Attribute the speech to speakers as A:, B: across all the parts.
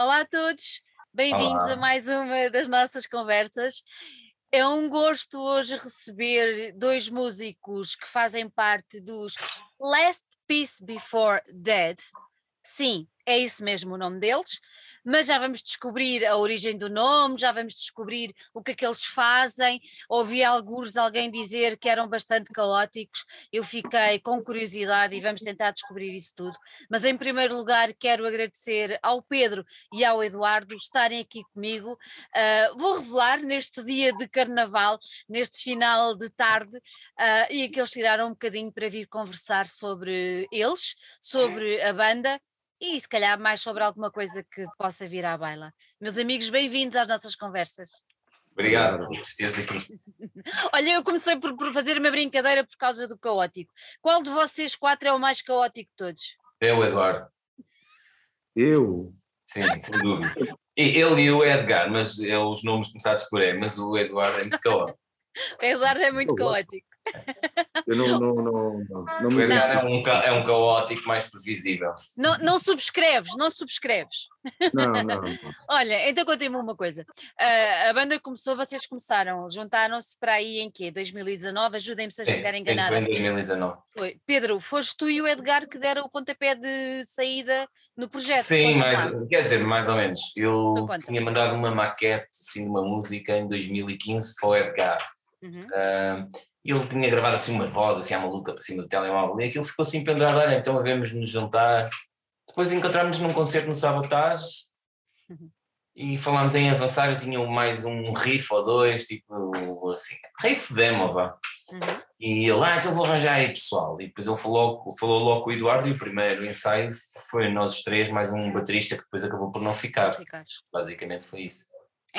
A: Olá a todos, bem-vindos a mais uma das nossas conversas. É um gosto hoje receber dois músicos que fazem parte dos Last Peace Before Dead. Sim, é isso mesmo o nome deles, mas já vamos descobrir a origem do nome, já vamos descobrir o que é que eles fazem. Ouvi alguns alguém dizer que eram bastante caóticos, eu fiquei com curiosidade e vamos tentar descobrir isso tudo. Mas em primeiro lugar quero agradecer ao Pedro e ao Eduardo estarem aqui comigo. Ah, vou revelar neste dia de carnaval, neste final de tarde, ah, e que eles tiraram um bocadinho para vir conversar sobre eles, sobre a banda e se calhar mais sobre alguma coisa que possa vir à baila. Meus amigos, bem-vindos às nossas conversas.
B: Obrigado por esteres aqui.
A: Olha, eu comecei por, por fazer uma brincadeira por causa do caótico. Qual de vocês quatro é o mais caótico de todos?
B: É o Eduardo,
C: Eu?
B: sim, sem dúvida. E ele e o Edgar, mas é os nomes começados por E, mas o Eduardo é muito caótico.
A: O Eduardo é muito caótico.
C: Eu não, não, não, não, não me
B: é um, é um caótico mais previsível.
A: Não, não subscreves, não subscreves.
C: Não, não, não.
A: Olha, então contem-me uma coisa. Ah, a banda começou, vocês começaram, juntaram-se para aí em quê? 2019? Ajudem-me se eu estiver
B: sim, foi
A: enganada.
B: em 2019.
A: Foi. Pedro, foste tu e o Edgar que deram o pontapé de saída no projeto.
B: Sim,
A: lá.
B: quer dizer, mais ou menos. Eu
A: Então
B: tinha mandado uma maquete assim, de uma música em 2015 para o Edgar.
A: Uhum.
B: Ah, ele tinha gravado assim uma voz assim à maluca para cima do telemóvel e aquilo ficou assim pendurado, olha, então havemos nos juntar. Depois encontramos-nos num concerto no Sabotage
A: Uhum.
B: e falámos em avançar, eu tinha mais um riff ou dois, tipo assim, riff demo, vá.
A: Uhum.
B: E ele, ah, então vou arranjar aí pessoal. E depois ele falou, falou logo com o Eduardo e o primeiro ensaio foi nós os três, mais um baterista que depois acabou por não ficar.
A: Ricardo.
B: Basicamente foi isso.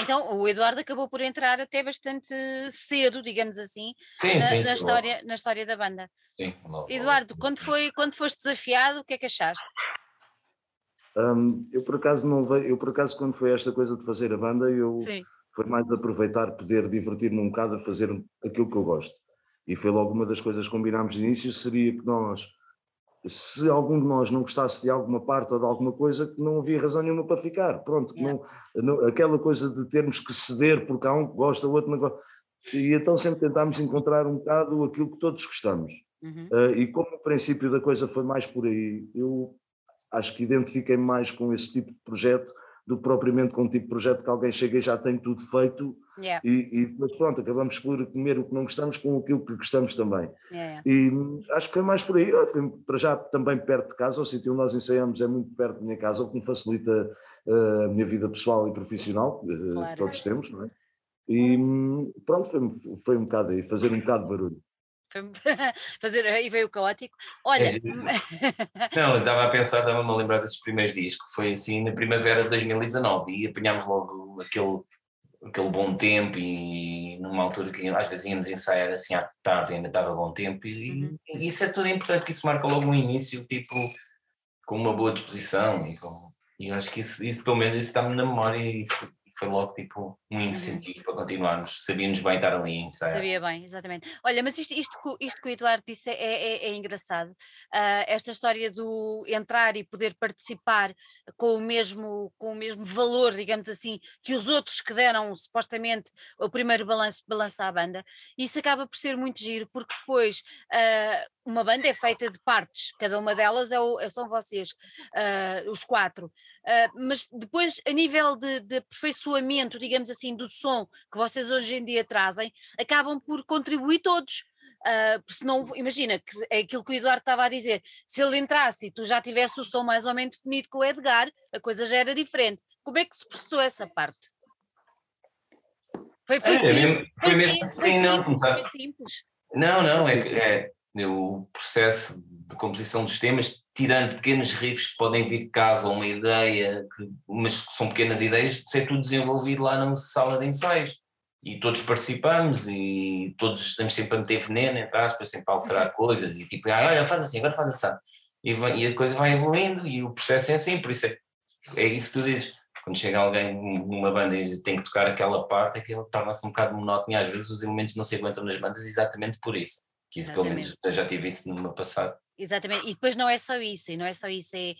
A: Então, o Eduardo acabou por entrar até bastante cedo, digamos assim,
B: Sim,
A: na,
B: sim.
A: na história, na história da banda.
B: sim, logo.
A: Eduardo, quando, foi, quando foste desafiado, o que é que achaste?
C: Hum, eu por acaso não eu por acaso quando foi esta coisa de fazer a banda, eu
A: Sim.
C: foi mais aproveitar, poder divertir-me um bocado a fazer aquilo que eu gosto. E foi logo uma das coisas que combinámos de início, seria que nós, se algum de nós não gostasse de alguma parte ou de alguma coisa, que não havia razão nenhuma para ficar. Pronto,
A: Yeah.
C: não, não- aquela coisa de termos que ceder porque há um que gosta, o outro não gosta. E então sempre tentámos encontrar um bocado aquilo que todos gostamos.
A: Uhum.
C: Uh, e como o princípio da coisa foi mais por aí, eu acho que identifiquei mais com esse tipo de projeto do que propriamente com um tipo de projeto que alguém chega e já tem tudo feito
A: Yeah,
C: e, e depois pronto, acabamos por comer o que não gostamos com aquilo que gostamos também.
A: yeah.
C: E hum, acho que foi mais por aí, foi para já também perto de casa, o sítio onde nós ensaiamos é muito perto da minha casa, o que me facilita uh, a minha vida pessoal e profissional, uh,
A: Claro.
C: todos temos, não é? E hum, pronto, foi, foi um bocado aí, fazer um bocado de barulho.
A: Fazer aí veio o caótico. Olha,
B: É. Não, eu estava a pensar, estava-me a lembrar desses primeiros dias, que foi assim na primavera de 2019 e apanhámos logo aquele, aquele bom tempo e numa altura que às vezes íamos ensaiar assim à tarde ainda estava bom tempo e,
A: Uhum.
B: e isso é tudo importante, que isso marca logo um início tipo com uma boa disposição e, com, e eu acho que isso, isso pelo menos isso está-me na memória e foi, logo tipo um incentivo para continuarmos, sabíamos bem estar ali a ensaiar.
A: Sabia bem, exatamente. Olha, mas isto, isto, que o- isto que o Eduardo disse é, é- é engraçado. Ah, esta história do entrar e poder participar com o, mesmo, com o mesmo valor, digamos assim, que os outros que deram supostamente o primeiro balanço, balanço à banda, isso acaba por ser muito giro, porque depois ah, uma banda é feita de partes, cada uma delas é o- são vocês, ah, os quatro. Ah, mas depois, a nível de, de aperfeiçoamento, digamos assim, do som que vocês hoje em dia trazem, acabam por contribuir todos. Ah, porque senão, imagina, que é aquilo que o Eduardo estava a dizer, se ele entrasse e tu já tivesse o som mais ou menos definido com o Edgar, a coisa já era diferente. Como é que se processou essa parte? Foi, foi,
B: É,
A: simples,
B: mesmo- foi
A: foi
B: mesmo
A: sim-
B: assim,
A: foi
B: não,
A: simples, foi simples.
B: Não, não, é, é, é o processo de composição dos temas, tirando pequenos riffs que podem vir de casa ou uma ideia, que, mas que são pequenas ideias, isso é tudo desenvolvido lá na sala de ensaios. E todos participamos e todos estamos sempre a meter veneno, entre aspas, sempre a alterar coisas e tipo, ah, olha, faz assim, agora faz assim. E, vai- e a coisa vai evoluindo e o processo é assim, por isso é, é isso que tu dizes. Quando chega alguém numa banda e tem que tocar aquela parte, aquilo torna-se um bocado monótono e às vezes os elementos não se aguentam nas bandas exatamente por isso. Que isso pelo menos já tive isso no meu passado.
A: Exatamente, e depois não é só isso, e não é só isso, é,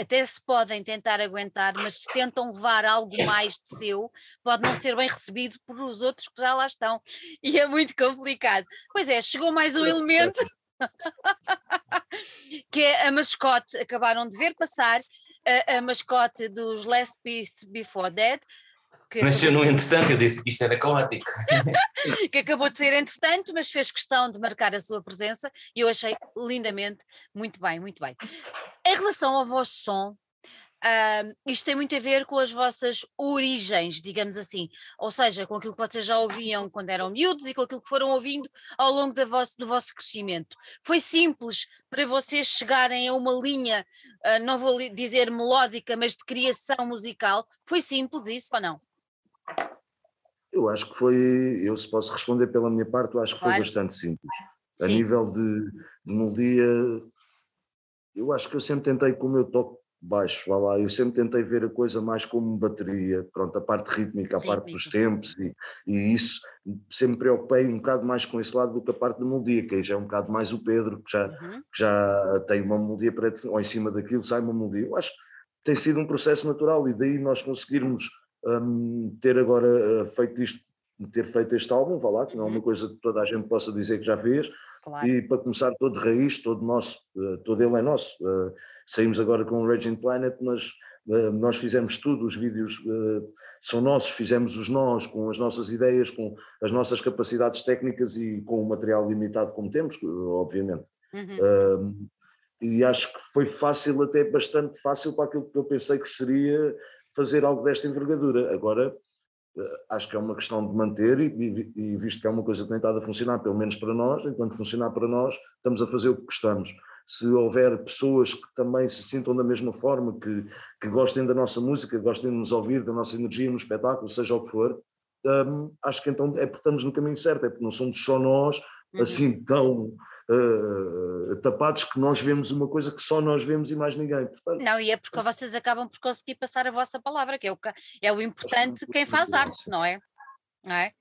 A: até se podem tentar aguentar, mas se tentam levar algo mais de seu, pode não ser bem recebido por os outros que já lá estão, e é muito complicado. Pois é, chegou mais um elemento, que é a mascote, acabaram de ver passar, a, a mascote dos Last Peace Before Dead,
B: que Nasceu no entretanto, eu disse que isto era caótico.
A: que acabou de ser entretanto, mas fez questão de marcar a sua presença e eu achei lindamente, muito bem, muito bem. Em relação ao vosso som, Uh, isto tem muito a ver com as vossas origens, digamos assim, ou seja, com aquilo que vocês já ouviam quando eram miúdos e com aquilo que foram ouvindo ao longo vosso, do vosso crescimento. Foi simples para vocês chegarem a uma linha, uh, não vou dizer melódica, mas de criação musical? Foi simples isso ou não?
C: Eu acho que foi, eu se posso responder pela minha parte, eu acho que claro. foi bastante simples. Sim. A nível de, de melodia, eu acho que eu sempre tentei, como eu toco baixo, vá lá, eu sempre tentei ver a coisa mais como bateria, pronto, a parte rítmica, a Rítmica. parte dos tempos e, e, isso, sempre me preocupei um bocado mais com esse lado do que a parte da melodia, que aí já é um bocado mais o Pedro, que já, uhum. que já tem uma melodia para ou em cima daquilo sai uma melodia. Eu acho que tem sido um processo natural e daí nós conseguirmos um, ter agora uh, feito isto, ter feito este álbum, vá lá, que não é uma uhum. coisa que toda a gente possa dizer que já fez, claro. e para começar todo de raiz, todo nosso, uh, todo ele é nosso. Uh, saímos agora com o Raging Planet, mas nós fizemos tudo, os vídeos são nossos, fizemos os nós com as nossas ideias, com as nossas capacidades técnicas e com o material limitado como temos, obviamente. Uhum. e acho que foi fácil, até bastante fácil para aquilo que eu pensei que seria fazer algo desta envergadura. Agora, eh, acho que é uma questão de manter e, e, visto que é uma coisa que tem estado a funcionar, pelo menos para nós, enquanto funcionar para nós, estamos a fazer o que gostamos. Se houver pessoas que também se sintam da mesma forma, que, que gostem da nossa música, gostem de nos ouvir, da nossa energia no espetáculo, seja o que for, um, acho que então é porque estamos no caminho certo, é porque não somos só nós, uhum. assim tão uh, tapados que nós vemos uma coisa que só nós vemos e mais ninguém.
A: Portanto, não, e é porque vocês acabam por conseguir passar a vossa palavra, que é o, é o importante quem faz arte, não é? Não é?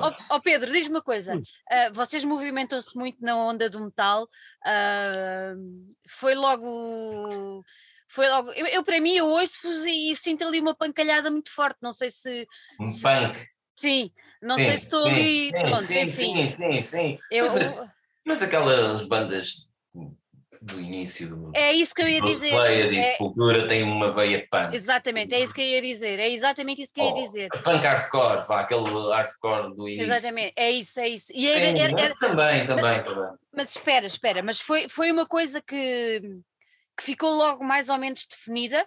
A: Oh, oh Pedro, diz-me uma coisa: uh, vocês movimentam-se muito na onda do metal, uh, foi logo. Foi logo. Eu, eu para mim, eu ouço-vos e sinto ali uma pancalhada muito forte. Não sei se.
B: Um se, punk.
A: Sim, não sim, sei se estou sim, ali.
B: Sim, pronto, sim, sim, sim, sim. Eu, mas aquelas bandas do início do.
A: É isso que eu ia dizer.
B: Slayer e é... Sepultura têm uma veia punk.
A: Exatamente, é isso que eu ia dizer. É exatamente isso que eu ia oh, dizer.
B: Punk hardcore, vá, aquele hardcore do início.
A: Exatamente, é isso, é isso. E era,
B: era, era... Também, também, mas, também.
A: Mas espera, espera, mas foi, foi uma coisa que, que ficou logo mais ou menos definida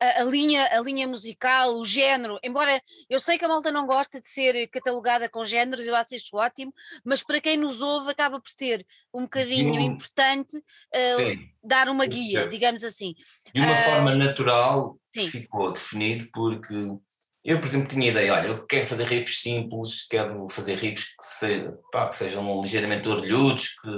A: a, a, linha, a linha musical, o género, embora eu sei que a malta não gosta de ser catalogada com géneros, eu acho isto ótimo, mas para quem nos ouve acaba por ser um bocadinho Sim. importante uh, dar uma guia, digamos assim.
B: De uma uh, forma natural Sim. ficou definido porque eu, por exemplo, tinha ideia, olha, eu quero fazer riffs simples, quero fazer riffs que, se, pá, que sejam ligeiramente orelhudos, que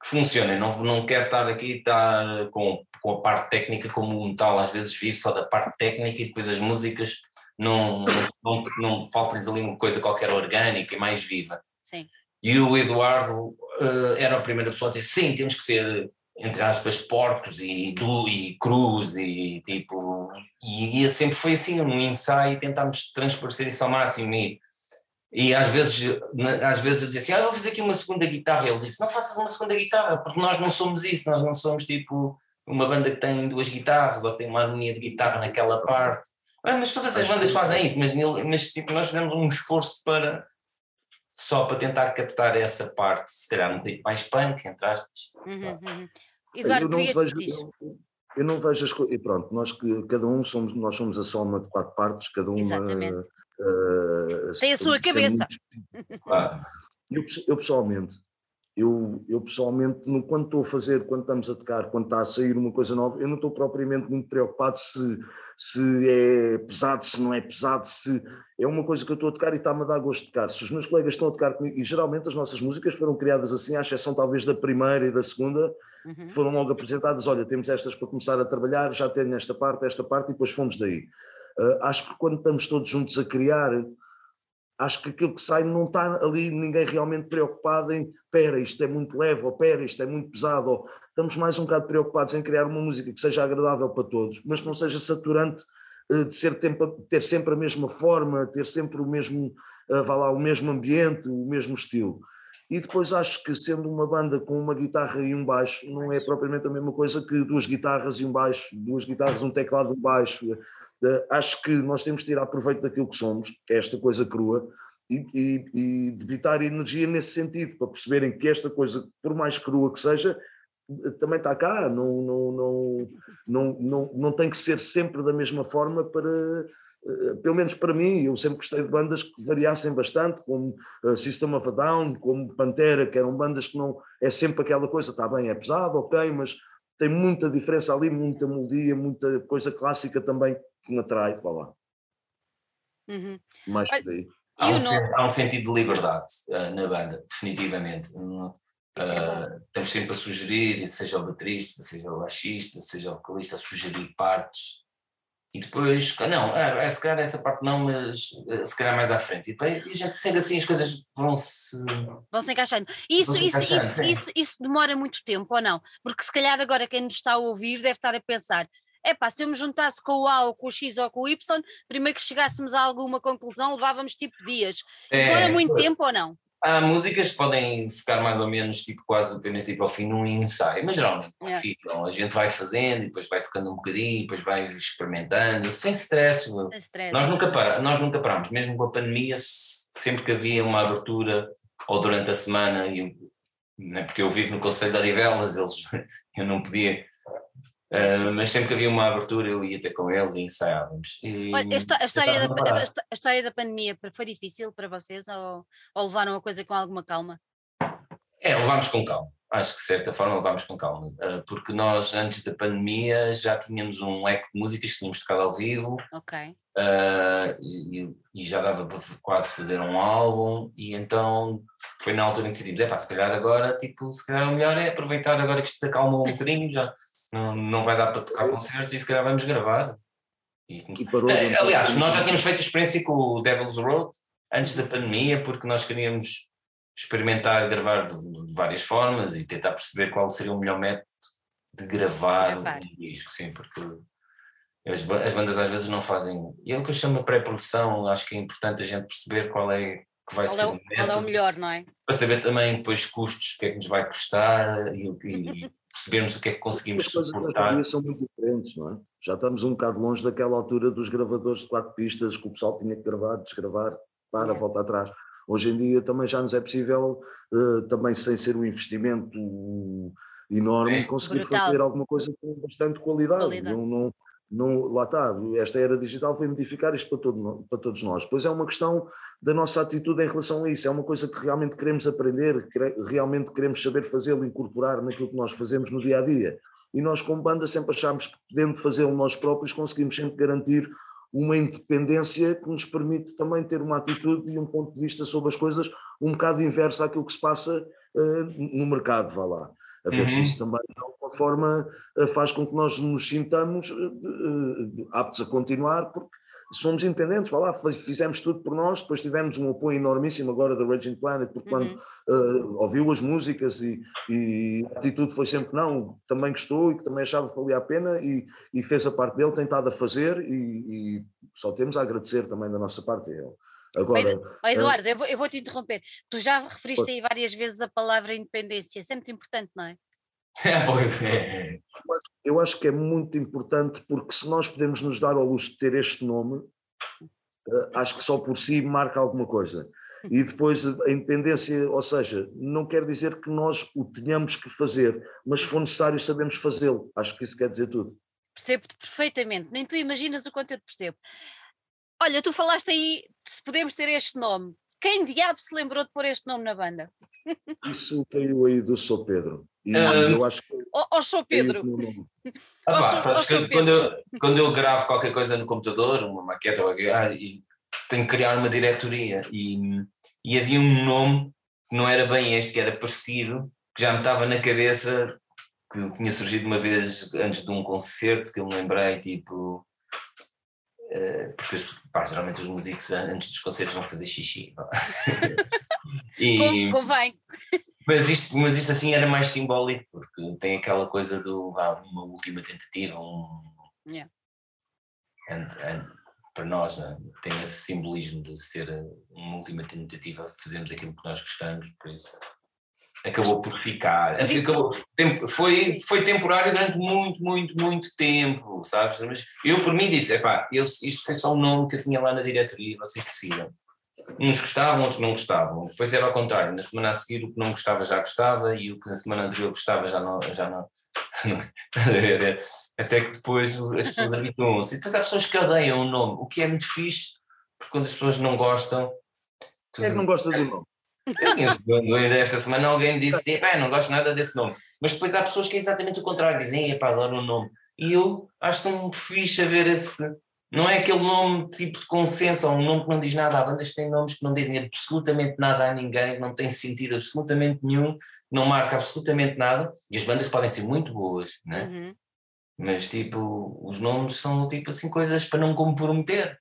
B: que funcionem. Não, não quero estar aqui estar com, com a parte técnica como o metal às vezes vive só da parte técnica e depois as músicas não, não, não falta-lhes ali uma coisa qualquer orgânica e mais viva.
A: Sim.
B: E o Eduardo uh, era a primeira pessoa a dizer sim, temos que ser entre aspas porcos e, e cruz e tipo e, e sempre foi assim um ensaio tentámos transparecer isso ao máximo e e às vezes, às vezes eu dizia assim, ah, eu vou fazer aqui uma segunda guitarra. Ele disse, não faças uma segunda guitarra, porque nós não somos isso, nós não somos tipo uma banda que tem duas guitarras ou tem uma harmonia de guitarra naquela parte. Ah, mas todas as bandas fazem isso, mas, mas tipo, nós fizemos um esforço para só para tentar captar essa parte, se calhar um tipo mais punk, entre aspas.
A: Uhum, uhum. Eduardo,
C: eu não vejo, eu, eu, não vejo as coisas, e pronto, nós que cada um somos, nós somos a soma de quatro partes, cada uma
A: Exatamente Uh, Tem a sua cabeça.
C: Muito... eu, eu, pessoalmente, eu, eu pessoalmente, no, quando estou a fazer, quando estamos a tocar, quando está a sair uma coisa nova, eu não estou propriamente muito preocupado se, se é pesado, se não é pesado, se é uma coisa que eu estou a tocar e está-me a dar gosto de tocar. Se os meus colegas estão a tocar comigo, e geralmente as nossas músicas foram criadas assim, à exceção talvez da primeira e da segunda, uhum. foram logo apresentadas, olha, temos estas para começar a trabalhar, já tenho esta parte, esta parte, e depois fomos daí. Uh, acho que quando estamos todos juntos a criar, acho que aquilo que sai não está ali ninguém realmente preocupado em pera, isto é muito leve, ou pera, isto é muito pesado, ou estamos mais um bocado preocupados em criar uma música que seja agradável para todos, mas que não seja saturante uh, de ser tempo, ter sempre a mesma forma, ter sempre o mesmo, uh, vá lá, o mesmo ambiente, o mesmo estilo. E depois acho que sendo uma banda com uma guitarra e um baixo, não é propriamente a mesma coisa que duas guitarras e um baixo, duas guitarras, um teclado e um baixo. Acho que nós temos de tirar proveito daquilo que somos, que é esta coisa crua, e, e, e debitar energia nesse sentido, para perceberem que esta coisa, por mais crua que seja, também está cá, não, não, não, não, não, não tem que ser sempre da mesma forma para, eh, pelo menos para mim, eu sempre gostei de bandas que variassem bastante, como System of a Down, como Pantera, que eram bandas que não é sempre aquela coisa, está bem, é pesado, ok, mas tem muita diferença ali, muita melodia, muita coisa clássica também que me atrai para lá.
A: Uhum.
C: Mais por aí.
B: Há um, há um, sentido de liberdade uh, na banda, definitivamente. Uh, estamos sempre a sugerir, seja o baterista, seja o baixista, seja o vocalista, a sugerir partes e depois, não, é, é, se calhar essa parte não, mas eh, se calhar mais à frente. E, e a gente segue assim, as coisas vão se.
A: Vão se encaixando. Isso, isso, encaixando, isso, isso, isso, demora muito tempo, ou não? Porque se calhar agora quem nos está a ouvir deve estar a pensar: é pá, se eu me juntasse com o A ou com o X ou com o Y, primeiro que chegássemos a alguma conclusão, levávamos tipo dias. Demora é, muito tempo ou não?
B: Há músicas que podem ficar mais ou menos tipo quase do princípio ao fim num ensaio, mas geralmente não yeah. ficam. A gente vai fazendo e depois vai tocando um bocadinho, depois vai experimentando, sem stress. Sem stress. Nós, nunca para, nós nunca paramos, mesmo com a pandemia, sempre que havia uma abertura ou durante a semana, e, né, porque eu vivo no Conselho de Odivelas, eles, eu não podia Uh, mas sempre que havia uma abertura eu ia ter com eles e ensaiávamos. E,
A: Olha, a, história da, a, história da pandemia foi difícil para vocês ou, ou levaram a coisa com alguma calma?
B: É, levámos com calma. Acho que de certa forma levámos com calma, uh, porque nós antes da pandemia já tínhamos um leque de músicas que tínhamos tocado ao vivo
A: Ok.
B: uh, e, e, já dava para quase fazer um álbum e então foi na altura em que decidimos, é pá, se calhar agora, tipo, se calhar o melhor é aproveitar agora que isto acalmou um bocadinho, já não, não vai dar para tocar concertos e se calhar vamos gravar. E, e aliás, nós já tínhamos feito experiência com o Devil's Road antes da pandemia, porque nós queríamos experimentar gravar de, de várias formas e tentar perceber qual seria o melhor método de gravar um disco, sim, porque as, as bandas às vezes não fazem. E é o que eu chamo de pré-produção, acho que é importante a gente perceber qual é que vai
A: qual
B: ser
A: é o, qual é o melhor, não é?
B: Para saber também depois custos, o que é que nos vai custar e, e percebermos o que é que conseguimos As suportar.
C: As são muito diferentes, não é? Já estamos um bocado longe daquela altura dos gravadores de quatro pistas que o pessoal tinha que gravar, desgravar, para, é. volta atrás. Hoje em dia também já nos é possível, uh, também sem ser um investimento enorme, Sim. conseguir Brutal. fazer alguma coisa com bastante qualidade. qualidade. Não, não, lá está, esta era digital foi modificar isto para, todo, para todos nós. Pois é uma questão da nossa atitude em relação a isso, é uma coisa que realmente queremos aprender, que realmente queremos saber fazê-lo, incorporar naquilo que nós fazemos no dia a dia. E nós, como banda, sempre achamos que, podendo fazê-lo nós próprios, conseguimos sempre garantir uma independência que nos permite também ter uma atitude e um ponto de vista sobre as coisas um bocado inverso àquilo que se passa uh, no mercado, vá lá a ver uhum. se isso também de alguma forma eh, faz com que nós nos sintamos uh, aptos a continuar, porque somos independentes, vá lá, fizemos tudo por nós, depois tivemos um apoio enormíssimo agora da Raging Planet, porque uhum. quando uh, ouviu as músicas e, e, a atitude foi sempre não, também gostou e que também achava que valia a pena e, e fez a parte dele, tem estado a fazer e, e, só temos a agradecer também da nossa parte a ele. Agora,
A: oh, Eduardo, eu, vou, eu vou te interromper. Tu já referiste aí várias vezes a palavra independência, é muito importante, não é?
B: é.
C: eu acho que é muito importante porque se nós podemos nos dar ao luxo de ter este nome, eh, acho que só por si marca alguma coisa. E depois a independência, ou seja, não quer dizer que nós o tenhamos que fazer, mas se for necessário sabemos fazê-lo. Acho que isso quer dizer tudo.
A: Percebo-te perfeitamente, nem tu imaginas o quanto eu te percebo. Olha, tu falaste aí se podemos ter este nome. Quem diabo se lembrou de pôr este nome na banda?
C: Isso caiu aí do Sou Pedro. E eu acho que.
A: Ó, Sou Pedro!
B: Ah, pá, sabes que quando, eu, quando eu gravo qualquer coisa no computador, uma maqueta, ah, e tenho que criar uma diretoria. E, e havia um nome que não era bem este, que era parecido, que já me estava na cabeça, que tinha surgido uma vez antes de um concerto, que eu me lembrei, tipo eh, porque pá, geralmente os músicos antes dos concertos vão fazer xixi.
A: e, Convém.
B: Mas isto, mas isto assim era mais simbólico, porque tem aquela coisa do ah, uma última tentativa, um.
A: Yeah.
B: And, and, para nós né, tem esse simbolismo de ser uma última tentativa de fazermos aquilo que nós gostamos, por isso acabou por ficar. Assim, acabou, foi, foi temporário durante muito, muito, muito tempo, sabes? Mas eu por mim disse, epá, eu, isto foi só um nome que eu tinha lá na diretoria, vocês que sigam. Uns gostavam, outros não gostavam. Depois era ao contrário, na semana a seguir o que não gostava já gostava e o que na semana anterior gostava já não. Já não até que depois as pessoas habituam-se. E depois há pessoas que odeiam o nome, o que é muito fixe, porque quando as pessoas não gostam.
C: Quem é que não gosta do nome?
B: Esta semana alguém disse: não gosto nada desse nome. Mas depois há pessoas que é exatamente o contrário, dizem: epá, adoro o nome. E eu acho tão fixe a ver esse não é aquele nome tipo de consenso, ou um nome que não diz nada. Há bandas que têm nomes que não dizem absolutamente nada a ninguém, não têm sentido absolutamente nenhum, não marca absolutamente nada. E as bandas podem ser muito boas, né? Uhum. mas tipo, os nomes são tipo assim coisas para não comprometer.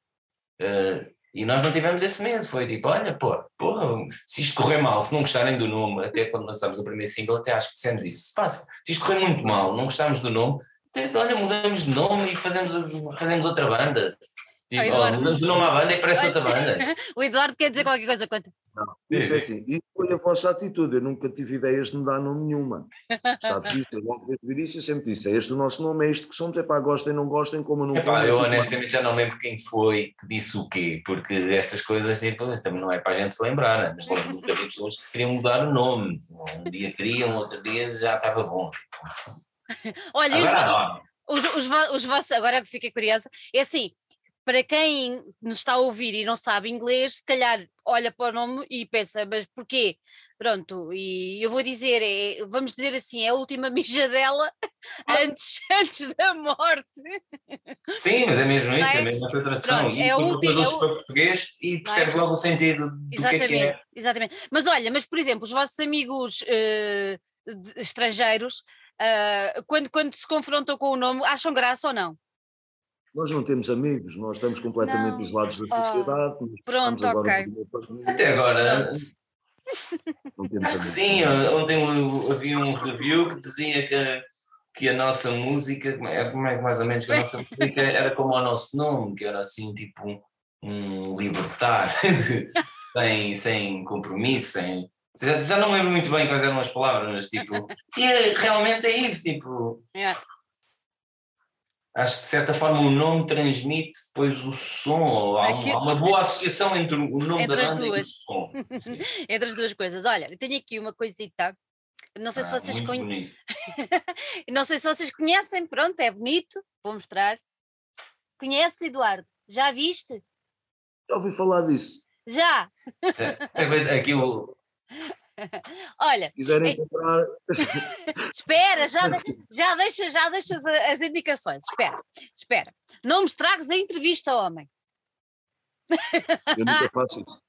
B: Uh, e nós não tivemos esse medo, foi tipo, olha, pô, porra, se isto correr mal, se não gostarem do nome, até quando lançámos o primeiro single, até acho que dissemos isso, se, se isto correr muito mal, não gostarmos do nome, olha, mudamos de nome e fazemos, fazemos outra banda. Tipo, oh, nome à banda e parece outra banda.
A: o Eduardo quer dizer qualquer coisa, conta.
C: Não, isso é assim, isso foi a vossa atitude, eu nunca tive ideias de mudar nome nenhuma. Sabes isso? Eu logo desde o início sempre disse, é este o nosso nome, é isto que somos, é pá, gostem, não gostem, como eu não
B: Epá, Eu honestamente já não lembro quem foi que disse o quê, porque estas coisas tipo, também não é para a gente se lembrar, né? mas lembro de pessoas que queriam mudar o nome. Um dia queriam, outro dia já estava bom.
A: Olha, Agora, os, os, os vossos, agora que fiquei curiosa, é assim, para quem nos está a ouvir e não sabe inglês, se calhar olha para o nome e pensa, mas porquê? Pronto, e eu vou dizer, é, vamos dizer assim, é a última mijadela antes, antes da morte.
B: Sim, mas é mesmo isso, é, é mesmo essa tradução. Pronto, é e última, é o... para português e é? percebes logo o sentido do exatamente, que é que é.
A: Exatamente. Mas olha, mas por exemplo, os vossos amigos uh, de, estrangeiros uh, quando, quando se confrontam com o nome, acham graça ou não?
C: Nós não temos amigos, nós estamos completamente não. isolados da sociedade. Oh.
A: Pronto, ok.
B: Até agora. Sim, ontem havia um review que dizia que, que a nossa música, como é, como é mais ou menos que a nossa música era como o nosso nome, que era assim tipo um, um libertar, sem, sem compromisso, sem, já, já não lembro muito bem quais eram as palavras, mas tipo, e é, realmente é isso, tipo. Yeah. Acho que de certa forma o nome transmite depois o som, há, Aqui... há uma boa associação entre o nome entre da banda e o som.
A: entre as duas coisas. Olha, eu tenho aqui uma coisita, não sei ah, se vocês conhecem. não sei se vocês conhecem, pronto, é bonito, vou mostrar. Conhece Eduardo? Já viste?
C: Já ouvi falar disso.
A: Já!
B: É,
A: Olha, quiserem comprar. espera, já, já, deixa, já deixas as indicações. Espera, espera. Não me estragues a entrevista, homem.
C: Eu nunca faço isso.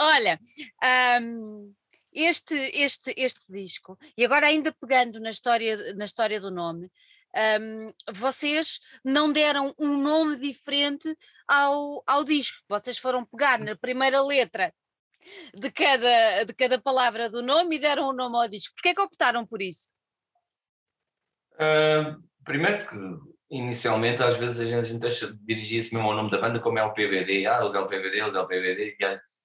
A: Olha, um, este, este, este disco, e agora ainda pegando na história, na história do nome, um, vocês não deram um nome diferente ao, ao disco. Vocês foram pegar na primeira letra de cada, de cada palavra do nome e deram o um nome ao disco. Porquê é que optaram por isso?
B: Uh, primeiro porque inicialmente às vezes a gente, dirigia-se mesmo ao nome da banda como LPBD, ah, os LPBD, os LPBD,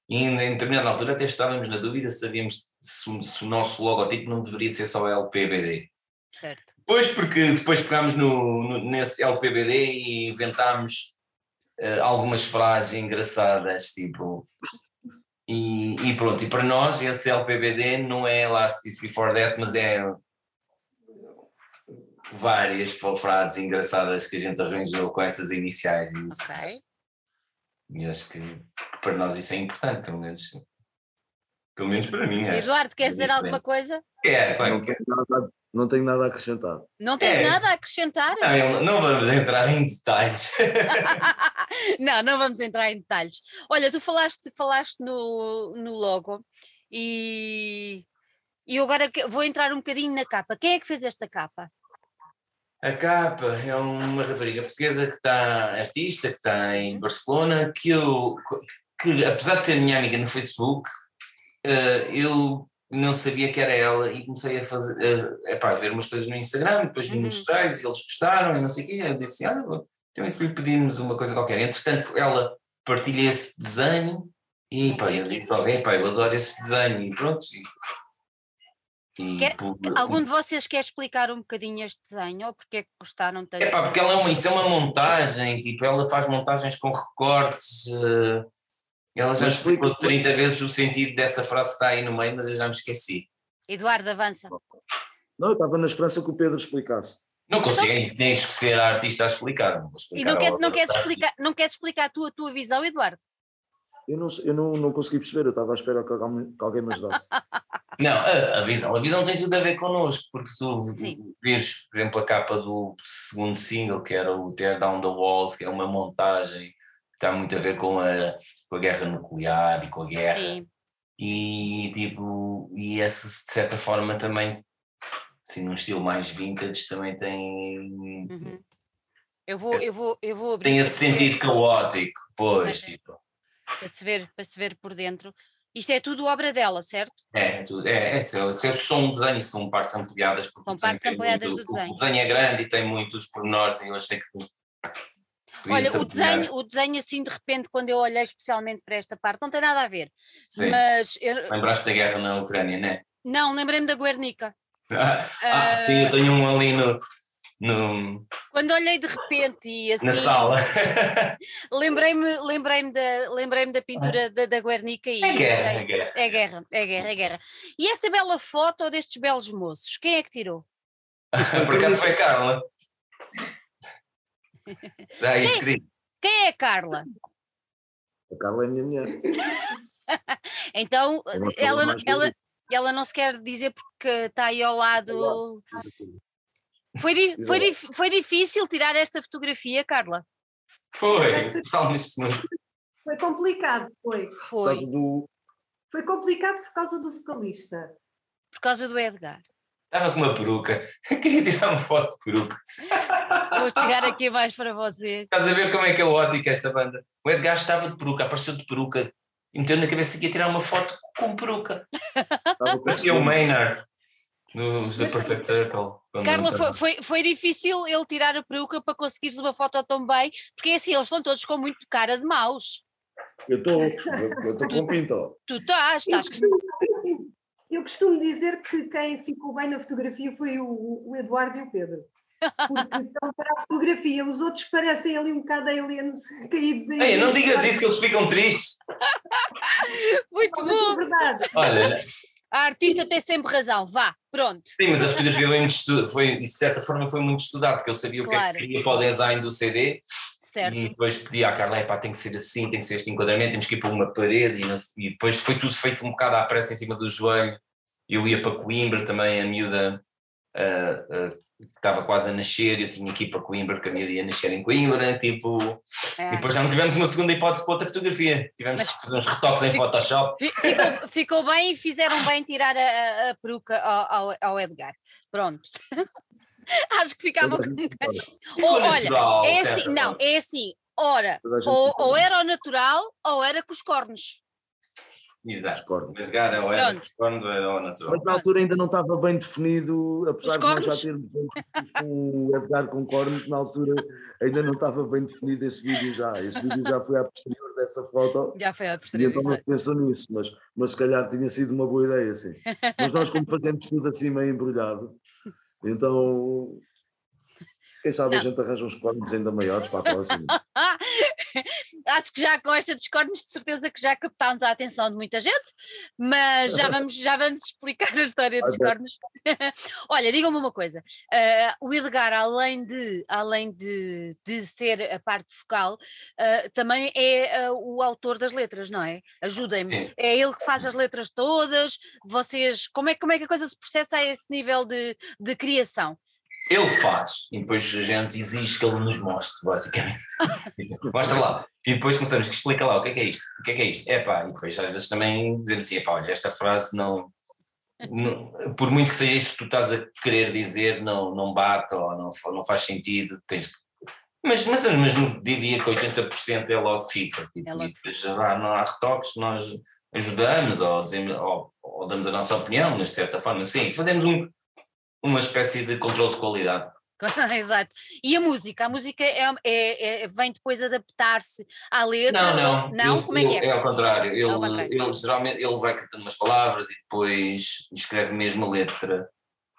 B: e em, em determinada altura até estávamos na dúvida se sabíamos se, se, o nosso logotipo não deveria ser só LPBD.
A: Certo.
B: Depois porque depois pegámos no, no, nesse LPBD e inventámos uh, algumas frases engraçadas, tipo e, e, pronto, e para nós esse LPBD não é Last Piece Before That, mas é várias frases engraçadas que a gente arranjou com essas iniciais e isso. Okay. E acho que para nós isso é importante, pelo menos. Pelo menos para mim.
A: Eduardo, queres dizer alguma coisa?
B: É,
C: não, nada, não tenho nada a acrescentar.
A: Não tens é. nada a acrescentar?
B: Não, não vamos entrar em detalhes.
A: não, não vamos entrar em detalhes. Olha, tu falaste, falaste no, no logo e, e eu agora vou entrar um bocadinho na capa. Quem é que fez esta capa?
B: A capa é uma rapariga portuguesa que está artista, que está em uhum. Barcelona, que eu, que apesar de ser minha amiga no Facebook, uh, eu não sabia que era ela e comecei a fazer, a, epá, a ver umas coisas no Instagram, depois
A: Uhum.
B: mostrei-lhes e eles gostaram e não sei o quê. Eu disse, ah, então e se lhe pedimos uma coisa qualquer? Entretanto, ela partilha esse desenho e pá, eu disse logo, "Epá, eu adoro esse desenho e pronto. E, e
A: Quer-
B: por-
A: Algum de vocês quer explicar um bocadinho este desenho ou porque é que gostaram tanto?
B: É pá, porque ela é uma, isso é uma montagem, tipo, ela faz montagens com recortes. eh, ela já explicou
C: explica-
B: 30 vezes o sentido dessa frase que está aí no meio, mas eu já me esqueci.
A: Eduardo, avança.
C: Não, eu estava na esperança que o Pedro explicasse.
B: Não consigo, tens que ser a artista a explicar. Não vou
A: E
B: explicar
A: não, quer, não, queres explicar, não queres explicar a tua visão, Eduardo?
C: Eu não, eu não, não consegui perceber, eu estava à espera que alguém, que alguém me ajudasse.
B: Não, a, a visão. A visão tem tudo a ver connosco, porque tu
A: Sim.
B: vires, por exemplo, a capa do segundo single, que era o Tear Down the Walls, que é uma montagem está muito a ver com a, com a guerra nuclear e com a guerra.
A: Sim.
B: E tipo, e essa de certa forma também, assim, num estilo mais vintage, também tem,
A: Uhum. Eu vou, eu vou, eu vou abrir
B: tem esse
A: se ver-
B: sentido caótico, pois,
A: Sim.
B: tipo.
A: para se ver, para se ver por dentro. Isto é tudo obra dela, certo?
B: É, tudo, é, é, se são um desenho, são partes ampliadas. Porque
A: São partes ampliadas
B: muito-
A: do desenho.
B: O desenho é grande e tem muitos pormenores e eu achei que.
A: Olha,
B: ser
A: o desenho, o desenho assim de repente, quando eu olhei especialmente para esta parte, não tem nada a ver.
B: Sim.
A: Mas eu,
B: Lembraste da guerra na Ucrânia, né?
A: não, lembrei-me da Guernica.
B: Ah,
A: Ah,
B: sim, eu tenho um ali no, no,
A: Quando olhei de repente e assim,
B: na sala.
A: lembrei-me lembrei da, lembrei da pintura da, da Guernica e
B: É guerra, é guerra.
A: É guerra, é guerra, é guerra. E esta bela foto destes belos moços, quem é que tirou?
B: Por acaso foi Carla. Está aí escrito.
A: Quem é a Carla?
C: A Carla é a minha mulher.
A: Então,
C: É
A: ela, ela,
C: bonita.
A: ela não se quer dizer porque está aí ao lado. Foi, di- foi, foi difícil tirar esta fotografia, Carla?
B: Foi.
D: Foi complicado, foi.
A: Foi,
D: Foi complicado por causa do vocalista.
A: por causa do Edgar.
B: Estava com uma peruca. Queria tirar uma foto de peruca.
A: Vou chegar aqui mais para vocês.
B: Estás a ver como é que é ótica esta banda? O Edgar estava de peruca, apareceu de peruca e meteu na cabeça que ia tirar uma foto com peruca.
C: estava com
B: Parecia o Maynard nos The Perfect Circle.
A: Carla, foi, foi, foi difícil ele tirar a peruca para conseguires uma foto tão bem, porque é assim, eles estão todos com muito cara de maus.
C: Eu estou eu estou com pinta. ó.
A: Tu estás, estás.
D: costumo, eu costumo dizer que quem ficou bem na fotografia foi o, o Eduardo e o Pedro. Porque estão para a fotografia, os outros parecem ali um bocado aliens caídos em.
B: Ei, não digas isso que eles ficam tristes.
A: Muito
D: é
A: bom.
D: verdade.
B: Olha,
A: A artista tem sempre razão. Vá, pronto.
B: sim, mas a fotografia foi, muito estu- foi de certa forma foi muito estudado, porque eu sabia o que é
A: Claro.
B: que queria para o design do CD
A: Certo.
B: e depois pedi à Carla, "Epá, tem que ser assim, tem que ser este enquadramento, temos que ir para uma parede e, e depois foi tudo feito um bocado à pressa em cima do joelho. Eu ia para Coimbra também, a miúda ah, ah, estava quase a nascer, eu tinha que ir para Coimbra, porque a miúda ia nascer em Coimbra, tipo,
A: É.
B: e depois já não tivemos uma segunda hipótese para outra fotografia, tivemos
A: Mas-
B: que fazer uns retoques em Photoshop.
A: Fi- Ficou, ficou bem e fizeram bem tirar a, a- a peruca ao, ao- ao Edgar. Pronto. Acho que ficava com. Ou, olha,
B: natural,
A: é
B: de certa
A: assim, não, é assim. Ora, ou, ou era o natural ou era com os cornos.
B: Exato. Edgar ou era
A: Pronto.
B: quando era o natural.
C: Mas na altura ainda não estava bem definido, apesar
A: Os
C: de nós já
A: cornos?
C: termos com o Edgar com cornos, na altura ainda não estava bem definido esse vídeo já. Esse vídeo já foi a posterior dessa foto.
A: Já foi a
C: E
A: posterior.
C: então não pensou nisso, mas, mas se calhar tinha sido uma boa ideia, sim. Mas nós, como fazemos tudo assim meio embrulhado, então quem sabe a
A: Não.
C: gente arranja uns cornos ainda maiores para a próxima.
A: Acho que já com esta cornos, de certeza que já captámos a atenção de muita gente, mas já vamos, já vamos explicar a história dos cornos. Olha, digam-me uma coisa: ah, o Edgar, além de, além de, de ser a parte focal, ah, também é ah, o autor das letras, não é? Ajudem-me. É ele que faz as letras todas. Vocês, como é, como é que a coisa se processa a esse nível de, de criação?
B: Ele faz, e depois a gente exige que ele nos mostre, basicamente. Mostra lá. E depois começamos que explica lá o que é que é isto, o que é que é isto. É pá, e depois às vezes também dizemos assim, epá, olha, esta frase não, não- Por muito que seja isto que tu estás a querer dizer, não, não bate ou não, não faz sentido, tens que- mas, mas, mas não diria que 80% é logo fica. Tipo,
A: É logo
B: e depois já não há retoques, nós ajudamos ou, dizemos, ou, ou, damos a nossa opinião, mas de certa forma, sim, fazemos um, uma espécie de controle de qualidade.
A: Exato. E a música? A música é, é, é vem depois adaptar-se à letra?
B: Não, não.
A: Não?
B: Ele,
A: Como é que é?
B: É ao contrário. Ele,
A: ao contrário.
B: ele geralmente ele vai cantando umas palavras e depois escreve mesmo a letra.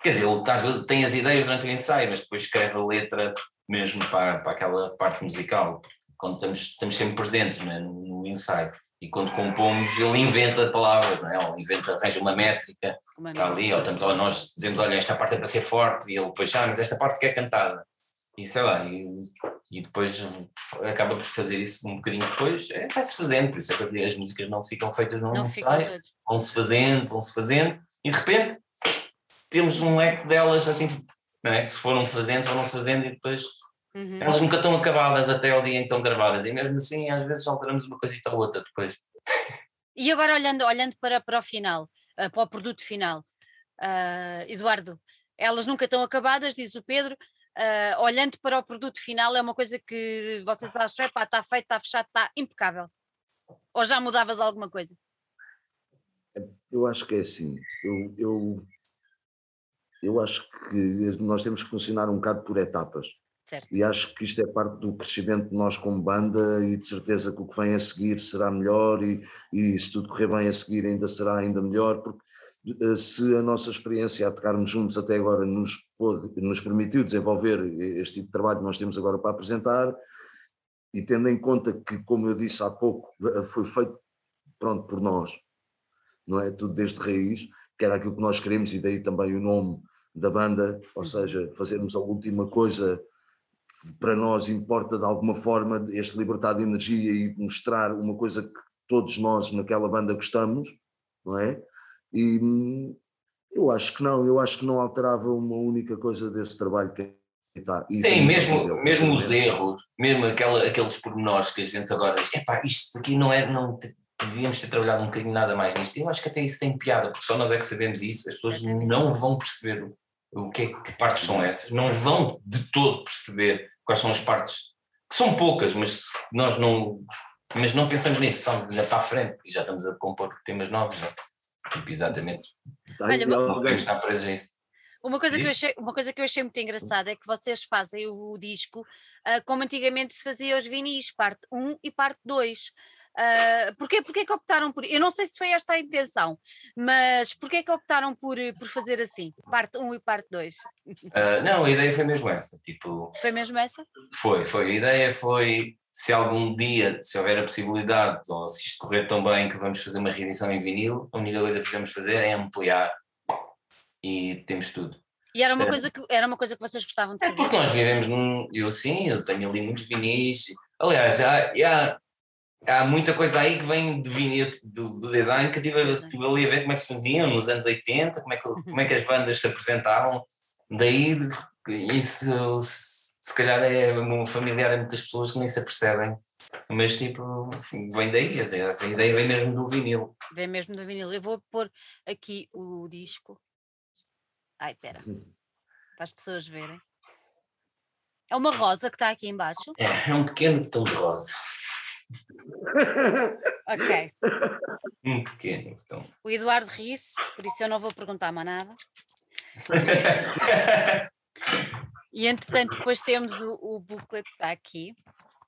B: Quer dizer, ele tá, tem as ideias durante o ensaio, mas depois escreve a letra mesmo para, para aquela parte musical. Quando estamos, estamos sempre presentes né, no ensaio. E quando compomos, ele inventa palavras, não é? Ou inventa, arranja uma métrica está ali, ou, estamos, ou nós dizemos, olha, esta parte é para ser forte, e ele depois, ah, mas esta parte que é cantada. E sei lá, e, e depois acaba por fazer isso um bocadinho depois, é, vai-se fazendo, por isso é que as músicas não ficam feitas num ensaio, vão-se fazendo, vão-se fazendo, e de repente temos um leque delas assim, não é? Que se foram fazendo, foram-se fazendo, e depois
A: Uhum.
B: elas nunca estão acabadas até ao dia em que estão gravadas, e mesmo assim às vezes alteramos uma coisita ou outra depois.
A: E agora olhando, olhando para, para o final, ah, para o produto final, ah, Eduardo, elas nunca estão acabadas, diz o Pedro. ah, olhando para o produto final, é uma coisa que vocês acham, "Epá, está feito, está fechado, está impecável. Ou já mudavas alguma coisa?
C: Eu acho que é assim. Eu, eu, eu acho que nós temos que funcionar um bocado por etapas.
A: Certo.
C: E acho que isto é parte do crescimento de nós como banda e de certeza que o que vem a seguir será melhor e, e se tudo correr bem a seguir ainda será ainda melhor, porque eh, se a nossa experiência a tocarmos juntos até agora nos, pôde- nos permitiu desenvolver este tipo de trabalho que nós temos agora para apresentar, e tendo em conta que, como eu disse há pouco, eh, foi feito pronto por nós, não é? Tudo desde raiz, que era aquilo que nós queremos e daí também o nome da banda, ou seja, fazermos a última coisa para nós importa de alguma forma, este libertar de energia e mostrar uma coisa que todos nós naquela banda gostamos, não é? E hum, eu acho que não, eu acho que não alterava uma única coisa desse trabalho que está. E isso
B: mesmo,
C: é
B: mesmo os erros, mesmo aquela, aqueles pormenores que a gente agora diz, epá, isto aqui não é, não devíamos ter trabalhado um bocadinho nada mais nisto. Eu acho que até isso tem piada, porque só nós é que sabemos isso, as pessoas não vão perceber o que é que partes são essas, não vão de todo perceber quais são as partes, que são poucas, mas nós não, mas não pensamos nisso, só ainda para a frente, e já estamos a compor temas novos, já. Tipo, exatamente,
C: Está
A: Olha,
B: não podemos estar presos a isso.
A: Uma coisa, que eu achei, uma coisa que eu achei muito engraçada é que vocês fazem o, disco ah, como antigamente se fazia os vinis, parte 1 e parte 2. Uh, porquê, porquê que optaram por. Eu não sei se foi esta a intenção, mas porquê que optaram por, por fazer assim? Parte 1 e parte 2?
B: Ah, não, a ideia foi mesmo essa, tipo,
A: Foi mesmo essa?
B: Foi, foi. A ideia foi se algum dia, se houver a possibilidade, ou se isto correr tão bem que vamos fazer uma reedição em vinil, a única coisa que podemos fazer é ampliar e temos tudo.
A: E era uma,
B: É.
A: coisa que, era uma coisa que vocês gostavam de
B: É
A: fazer.
B: porque nós vivemos num. Eu sim, eu tenho ali muitos vinis. Aliás, já, já há muita coisa aí que vem de vinil, do, do design, que eu estive, a- estive ali a ver como é que se faziam nos anos 80, como é que, como é que as bandas se apresentavam. Daí, isso se, calhar é familiar a muitas pessoas que nem se apercebem. Mas tipo, vem daí, essa ideia vem mesmo do vinil.
A: Vem mesmo do vinil. Eu vou pôr aqui o disco. Ai, espera. Para as pessoas verem. É uma rosa que está aqui embaixo.
B: É, é um pequeno botão de rosa.
A: Ok.
B: Um pequeno botão.
A: O Eduardo ri-se, por isso eu não vou perguntar mais nada. E entretanto, depois temos o, o booklet que está aqui.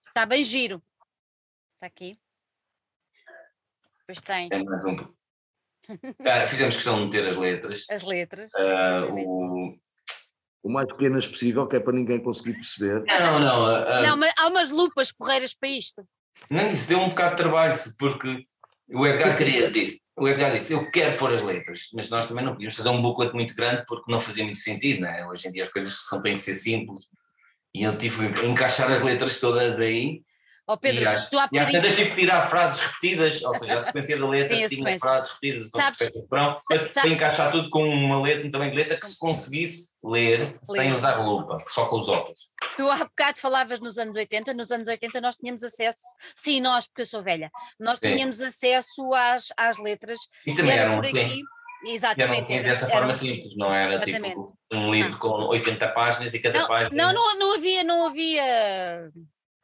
A: Está bem giro. Está aqui. Depois tem
B: É mais um. Ah, fizemos questão de meter as letras.
A: as letras.
B: Ah, o...
C: o mais pequenas possível, que é para ninguém conseguir perceber.
B: Não, não. ah,
A: Não, mas há umas lupas porreiras para isto.
B: Não, isso deu um bocado de trabalho, porque o Edgar queria, disse, o Edgar disse, eu quero pôr as letras, mas nós também não podíamos fazer um booklet muito grande porque não fazia muito sentido, não é? Hoje em dia as coisas são, têm que ser simples. E eu tive que encaixar as letras todas aí.
A: Ó Pedro,
B: e
A: tu há
B: e
A: bocadinho.
B: tive que tirar frases repetidas, ou seja, a sequência da letra
A: Sim,
B: tinha frases repetidas com
A: Sabes-
B: refrão, para, para encaixar tudo com uma letra, um tamanho de letra que se conseguisse ler sem
A: Ler.
B: usar lupa, só com os óculos.
A: Tu há bocado falavas nos anos 80, nos anos 80 nós tínhamos acesso, sim, nós, porque eu sou velha, nós
B: Sim.
A: tínhamos acesso às, às letras
B: E
A: e
B: também
A: era
B: eram
A: por
B: assim.
A: aqui.
B: E eram
A: Exatamente.
B: assim
A: era-
B: dessa forma
A: assim.
B: simples, não era
A: Exatamente.
B: tipo um livro com 80 páginas e cada
A: Não,
B: página.
A: não, não, não havia, não havia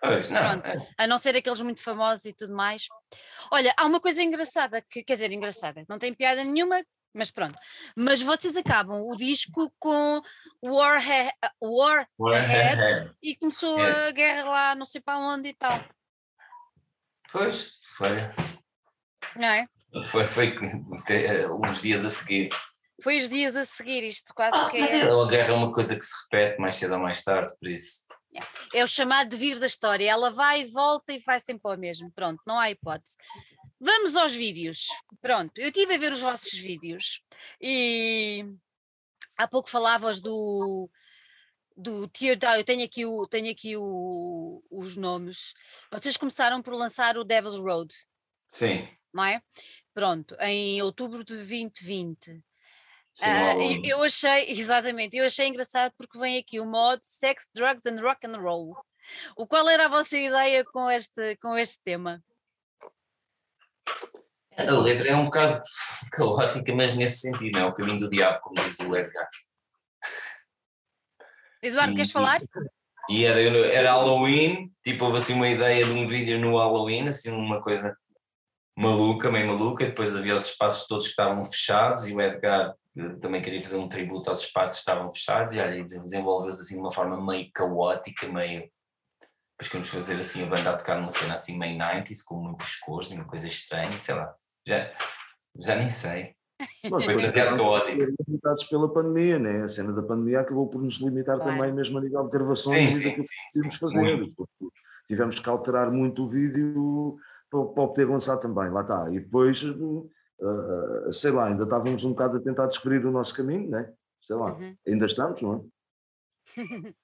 B: Pois, não,
A: Pronto.
B: é.
A: a não ser aqueles muito famosos e tudo mais. Olha, há uma coisa engraçada, que quer dizer, engraçada, não tem piada nenhuma, mas pronto. Mas vocês acabam o disco com War, He- War Ahead e começou
B: É.
A: a guerra lá, não sei para onde e tal,
B: Pois, olha,
A: não é?
B: foi, foi te- uns dias a seguir.
A: Foi os dias a seguir, isto quase
B: Ah,
A: que é,
B: a guerra é uma coisa que se repete mais cedo ou mais tarde, por isso.
A: É o chamado devir da história. Ela vai e volta e vai sempre ao mesmo. Pronto, não há hipótese. Vamos aos vídeos. Pronto, eu estive a ver os vossos vídeos e há pouco falavas do do Tear Down, eu tenho aqui, o, tenho aqui o- os nomes. Vocês começaram por lançar o Devil's Road,
B: Sim,
A: não é? Pronto, em outubro de 2020. Ah, eu, eu achei, exatamente, eu achei engraçado porque vem aqui o mod Sex, Drugs and Rock and Roll. O qual era a vossa ideia com este, com este tema?
B: A letra é um bocado caótica, mas nesse sentido, não é o caminho do diabo, como diz o Edgar.
A: Eduardo, queres
B: E-
A: falar?
B: E era, era Halloween, tipo, houve assim uma ideia de um vídeo no Halloween, assim, uma coisa maluca, meio maluca, e depois havia os espaços todos que estavam fechados, e o Edgar também queria fazer um tributo aos espaços que estavam fechados, e olha, desenvolveu-se assim de uma forma meio caótica, meio. Depois queremos fazer assim a banda a tocar numa cena assim meio 90s, com muitos cores, uma coisa estranha, sei lá, já, já nem sei.
C: Nós
B: Foi demasiado caótico.
C: limitados pela pandemia, né? A cena da pandemia acabou por nos limitar
A: Claro.
C: também, mesmo a nível de gravações
B: Sim,
C: e
B: sim,
C: daquilo que podíamos fazer. tivemos que alterar muito o vídeo para, para o poder lançar também, lá está. E depois, uh, sei lá, ainda estávamos um bocado a tentar descobrir o nosso caminho, né? Sei lá,
A: Uhum.
C: ainda estamos, não é?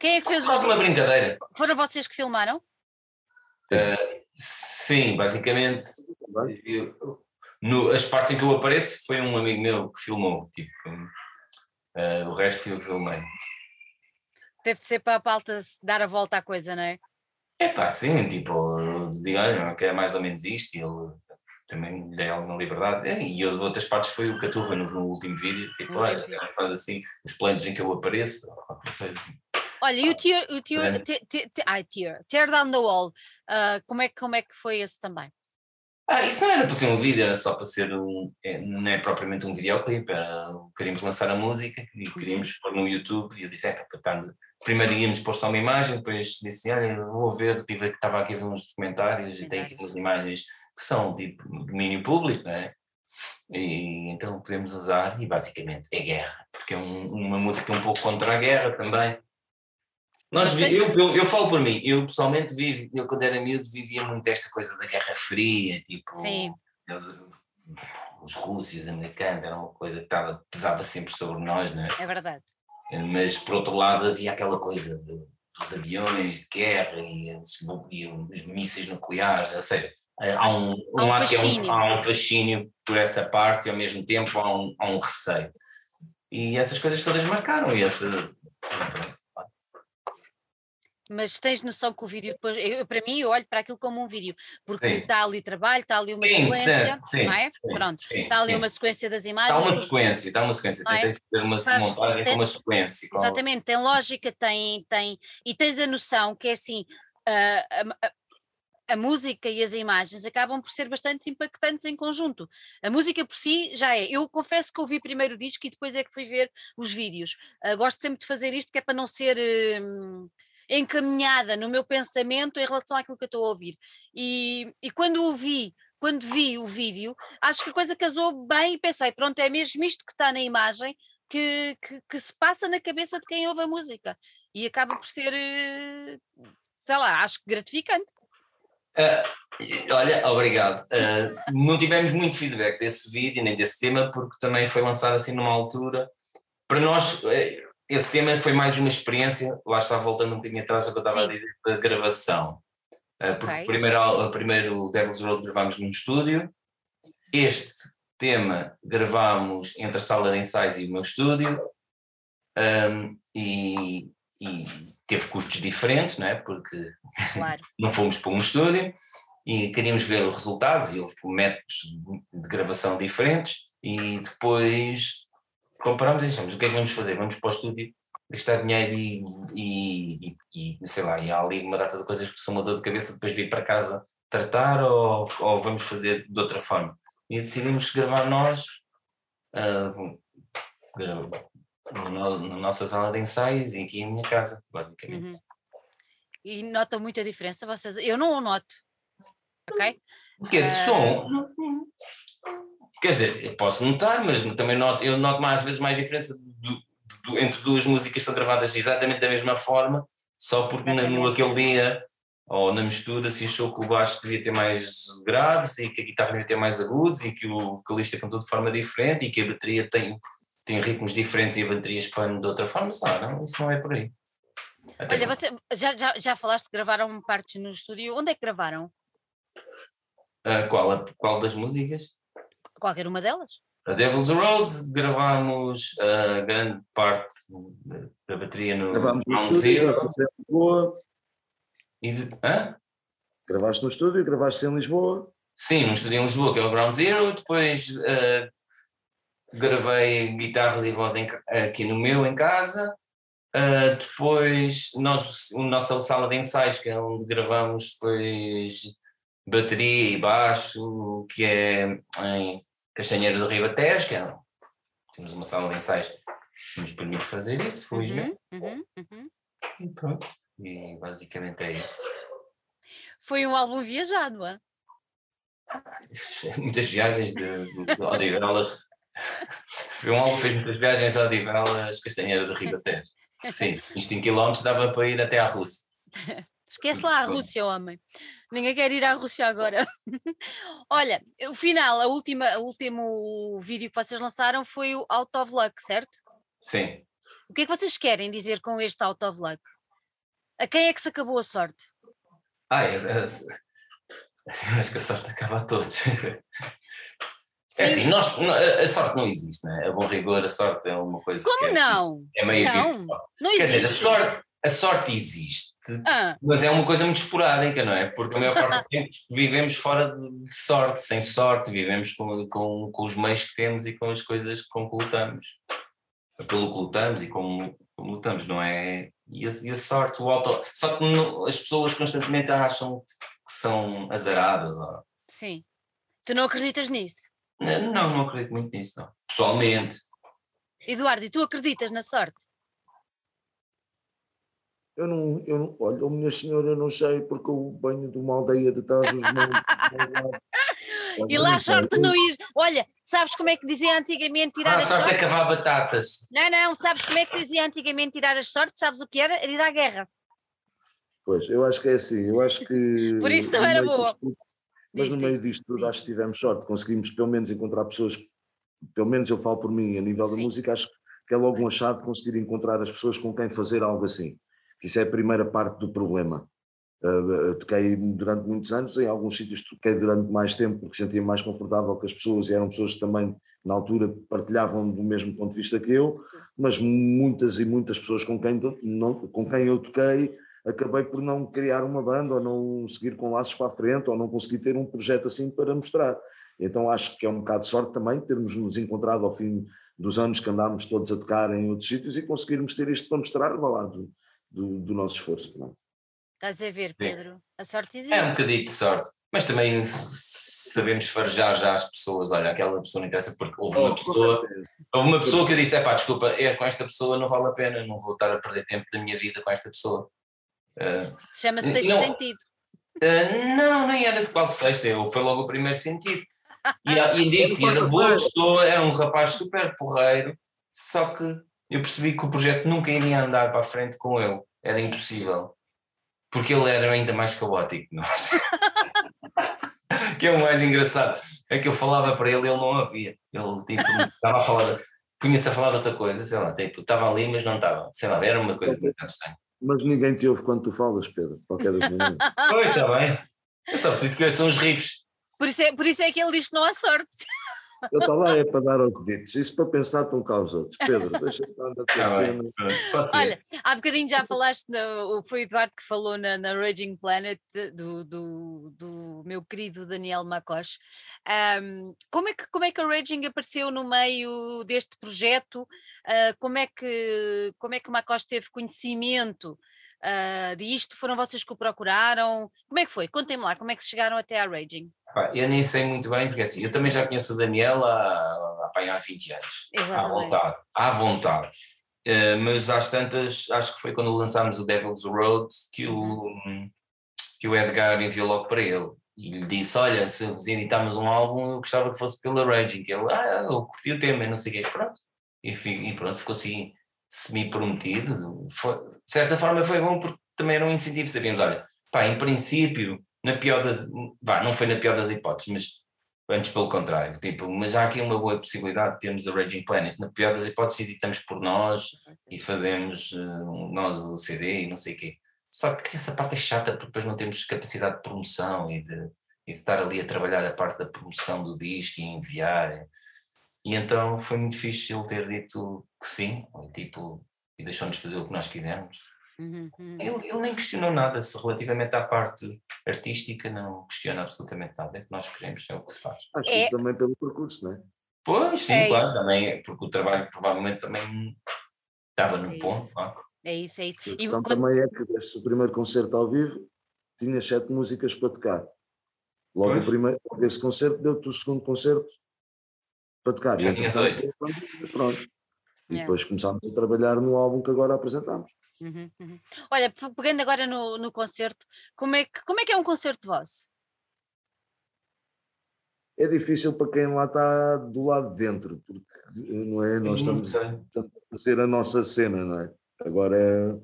A: Quem é que fez os
B: Quase uma brincadeira.
A: Foram vocês que filmaram?
B: Sim, basicamente eu- no- as partes em que eu apareço foi um amigo meu que filmou, tipo, eh, o resto eu que filmei.
A: Teve de ser para a pauta dar a volta à coisa, não é?
B: É pá, sim, tipo, digo, olha, que é mais ou menos isto, e ele também lhe dei alguma liberdade. É, E as outras partes foi o Caturra no, no último vídeo, tipo,
A: No
B: olha,
A: vídeo.
B: faz assim, os planos em que eu apareço, assim.
A: Olha, e o Tear, o tear, te- te- te- ai, tear, tear Down the Wall, ah, como, é, que- como é que foi esse também?
B: Ah, isso não era para ser um vídeo, era só para ser um. é, não é propriamente um videoclipe, era, queríamos lançar a música e queríamos pôr no YouTube. E eu disse: é, para estar. Primeiro íamos pôr só uma imagem, depois disse: olha, vou ver, tive, estava aqui a ver uns documentários e tem aqui umas imagens que são tipo domínio público, não é? E então podemos usar, e basicamente é guerra, porque é um- uma música um pouco contra a guerra também. Nós, eu, eu, eu falo por mim, eu pessoalmente vivo, eu quando era miúdo vivia muito esta coisa da Guerra Fria, tipo, eles- os russos e os americanos, era uma coisa que estava, pesava sempre sobre nós, não é?
A: É verdade.
B: mas por outro lado havia aquela coisa de- dos aviões de guerra e, os- e os mísseis nucleares, ou seja, há um,
A: Há um
B: lado que é
A: fascínio.
B: há um fascínio por essa parte e ao mesmo tempo há um, há um receio. E essas coisas todas marcaram e essa.
A: Mas tens noção que o vídeo depois, eu, para mim, eu olho para aquilo como um vídeo, porque
B: Sim.
A: está ali trabalho, está ali uma
B: Sim,
A: sequência,
B: sim,
A: não é?
B: sim,
A: Pronto,
B: sim,
A: está ali uma sequência das
B: Está
A: imagens.
B: uma sequência, está uma sequência.
A: É?
B: Tens de fazer uma
A: Faz-
B: montagem
A: tem-
B: com uma sequência.
A: Exatamente, tem lógica, tem, tem, e tens a noção que é assim, a- a música e as imagens acabam por ser bastante impactantes em conjunto. A música por si já é. Eu confesso que ouvi primeiro o disco e depois é que fui ver os vídeos. Ah, gosto sempre de fazer isto que é para não ser hum, encaminhada no meu pensamento em relação àquilo que eu estou a ouvir. E, e quando o vi, quando vi o vídeo, acho que a coisa casou bem e pensei, pronto, é mesmo isto que está na imagem que, que, que se passa na cabeça de quem ouve a música. E acaba por ser, eh, sei lá, acho que gratificante.
B: Ah, olha, obrigado. Ah, não tivemos muito feedback desse vídeo nem desse tema, porque também foi lançado assim numa altura. Para nós, eh, esse tema foi mais uma experiência, lá está voltando um bocadinho atrás ao que eu estava
A: Sim.
B: a dizer, da gravação. Ah, Porque
A: Ok.
B: primeiro, o primeiro Devil's Road gravámos num estúdio, este tema gravámos entre a sala de ensaios e o meu estúdio, Ahm, e, e teve custos diferentes, não é? Porque
A: Claro.
B: não fomos para um estúdio e queríamos ver os resultados e houve métodos de gravação diferentes e depois comparamos e dissemos o que é que vamos fazer? Vamos para o estúdio gastar dinheiro e, e, e, e, sei lá, e há ali uma data de coisas que são uma dor de cabeça depois vir para casa tratar ou, ou vamos fazer de outra forma. E decidimos gravar nós uh, na, na, nossa sala de ensaios e aqui em minha casa, basicamente. Uhum.
A: E notam muita diferença? Vocês, eu não o noto, ok?
B: Que é de uh... som? Quer dizer, eu posso notar, mas também noto, eu noto mais, às vezes mais diferença do, do, entre duas músicas que são gravadas exatamente da mesma forma, só porque na, no aquele dia ou na mistura se achou que o baixo devia ter mais graves e que a guitarra devia ter mais agudos e que o vocalista cantou de forma diferente e que a bateria tem, tem ritmos diferentes e a bateria expande de outra forma, sabe? Não, isso não é por aí.
A: Até Olha, você, já, já, já falaste que gravaram partes no estúdio, onde é que gravaram?
B: Uh, qual, qual das músicas?
A: Qualquer uma delas.
B: A Devil's Road, gravámos a grande parte da bateria no Ground Zero. Lisboa. E de, hã?
C: Gravaste no estúdio, gravaste em Lisboa?
B: Sim, no estúdio em Lisboa, que é o Ground Zero. Depois uh, gravei guitarras e voz em, aqui no meu, em casa. Uh, depois, nós, a nossa sala de ensaios, que é onde gravamos depois bateria e baixo, que é em Castanheira do Ribatejo, que é, temos uma sala de ensaios que nos permite fazer isso, felizmente. Uhum, uhum, uhum. E pronto, e basicamente é isso.
A: Foi um álbum viajado, é?
B: Muitas viagens de, de, de. Foi um álbum que fez muitas viagens a Odivelas, Castanheira do Ribatejo. Sim, isto em quilómetros dava para ir até à Rússia.
A: Esquece lá a Rússia, homem. Ninguém quer ir à Rússia agora. Olha, o final, a última, o último vídeo que vocês lançaram foi o Out of Luck, certo?
B: Sim.
A: O que é que vocês querem dizer com este Out of Luck? A quem é que se acabou a sorte?
B: Ah, acho que a sorte acaba a todos. É assim, nós, a sorte não existe, não é? A bom rigor, a sorte é uma coisa.
A: Como
B: é,
A: não?
B: É meio
A: não, não
B: Quer dizer, a sorte, a sorte existe, ah. mas é uma coisa muito esporádica, não é? Porque a maior parte do tempo vivemos fora de sorte, sem sorte, vivemos com, com, com os meios que temos e com as coisas com que lutamos. Pelo que lutamos e como, como lutamos, não é? E a, e a sorte, o auto. Só que não, as pessoas constantemente acham que são azaradas. Ou...
A: Sim. Tu não acreditas nisso?
B: Não, não acredito muito nisso, não. Pessoalmente.
A: Eduardo, e tu acreditas na sorte?
C: Eu não, eu não, olha, oh, minha senhora, eu não sei, porque o banho de uma aldeia de trás os meus.
A: e lá a sorte não ir. Olha, sabes como é que dizia antigamente tirar
B: ah, as sorte é cavar batatas.
A: Não, não, sabes como é que dizia antigamente tirar as sortes? Sabes o que era? Era ir à guerra.
C: Pois, eu acho que é assim, eu acho que.
A: Por isso também era boa.
C: Mas no meio disto tudo, acho que tivemos sorte, conseguimos pelo menos encontrar pessoas, pelo menos eu falo por mim, a nível Sim. da música, acho que é logo um achado conseguir encontrar as pessoas com quem fazer algo assim que isso é a primeira parte do problema. Uh, toquei durante muitos anos, em alguns sítios toquei durante mais tempo porque sentia mais confortável com as pessoas e eram pessoas que também na altura partilhavam do mesmo ponto de vista que eu, mas muitas e muitas pessoas com quem, não, com quem eu toquei acabei por não criar uma banda ou não seguir com laços para a frente ou não conseguir ter um projeto assim para mostrar. Então acho que é um bocado de sorte também termos nos encontrado ao fim dos anos que andámos todos a tocar em outros sítios e conseguirmos ter isto para mostrar, vá lá, do, do, do nosso esforço. Não?
A: Estás a ver, Pedro? Sim. A sorte existe.
B: É um bocadinho de sorte, mas também sabemos farejar já as pessoas. Olha, aquela pessoa não interessa porque houve uma oh, pessoa, houve uma pessoa que eu disse: é pá, desculpa, é, com esta pessoa não vale a pena, não vou estar a perder tempo da minha vida com esta pessoa.
A: Chama-se sexto não, sentido.
B: Uh, não, nem era qual sexto, eu, foi logo o primeiro sentido. E, e digo-te, era boa pessoa, era um rapaz super porreiro, só que eu percebi que o projeto nunca iria andar para a frente com ele, era impossível, porque ele era ainda mais caótico que nós. que é o mais engraçado, é que eu falava para ele, ele não havia, ele tipo, estava a falar, punha-se a falar de outra coisa, sei lá, tipo, estava ali, mas não estava, sei lá, era uma coisa muito estranha.
C: Mas ninguém te ouve quando tu falas, Pedro, qualquer das maneiras.
B: pois, está bem. É só por isso que são os riffs.
A: Por isso, é, por isso é que ele diz que não há sorte.
C: Eu estou lá é para dar aos deditos, isso para pensar estão cá os outros. Pedro, deixa-me dar a
A: tua Olha, há bocadinho já falaste, no, foi o Eduardo que falou na, na Raging Planet do, do, do meu querido Daniel Macos. Um, como, é que, como é que a Raging apareceu no meio deste projeto? Uh, como, é que, como é que o Macos teve conhecimento uh, disto? Foram vocês que o procuraram? Como é que foi? Contem-me lá, como é que chegaram até à Raging?
B: Eu nem sei muito bem, porque assim, eu também já conheço o Daniel há, há, há 20 anos. Exatamente. À vontade. À vontade. Uh, mas às tantas, acho que foi quando lançámos o Devil's Road que o, uhum. que o Edgar enviou logo para ele e lhe disse: Olha, se editarmos um álbum, eu gostava que fosse pela Raging. Ele, ah, eu curti o tema, não sei o quê, pronto. E, e pronto, ficou assim semi-prometido. de certa forma foi bom porque também era um incentivo, sabíamos, olha, pá, em princípio, na pior das, vá, não foi na pior das hipóteses, mas antes pelo contrário, tipo, mas há aqui uma boa possibilidade de termos a Raging Planet, na pior das hipóteses editamos por nós e fazemos uh, nós o CD e não sei o quê. Só que essa parte é chata porque depois não temos capacidade de promoção e de, e de estar ali a trabalhar a parte da promoção do disco e enviar. E então foi muito difícil ter dito que sim, tipo, e deixou-nos fazer o que nós quisermos. Uhum, uhum. Ele, ele, nem questionou nada se relativamente à parte artística, não questiona absolutamente nada. É que nós queremos, é o que se faz.
C: Acho é... também pelo percurso, não é?
B: Pois, sim, é claro, também, porque o trabalho provavelmente também estava no é ponto, claro.
A: É isso, é isso.
C: A questão quando... também é que deste o primeiro concerto ao vivo, tinha sete músicas para tocar. Logo pois. o primeiro, esse concerto deu-te o segundo concerto para tocar.
B: Já tinha oito.
C: Pronto. E yeah. depois começámos a trabalhar no álbum que agora apresentamos.
A: Uhum, uhum. Olha, pegando agora no, no concerto, como é, que, como é que é um concerto vosso?
C: É difícil para quem lá está do lado de dentro, porque não é? Nós estamos, estamos a fazer a nossa cena, não é? Agora,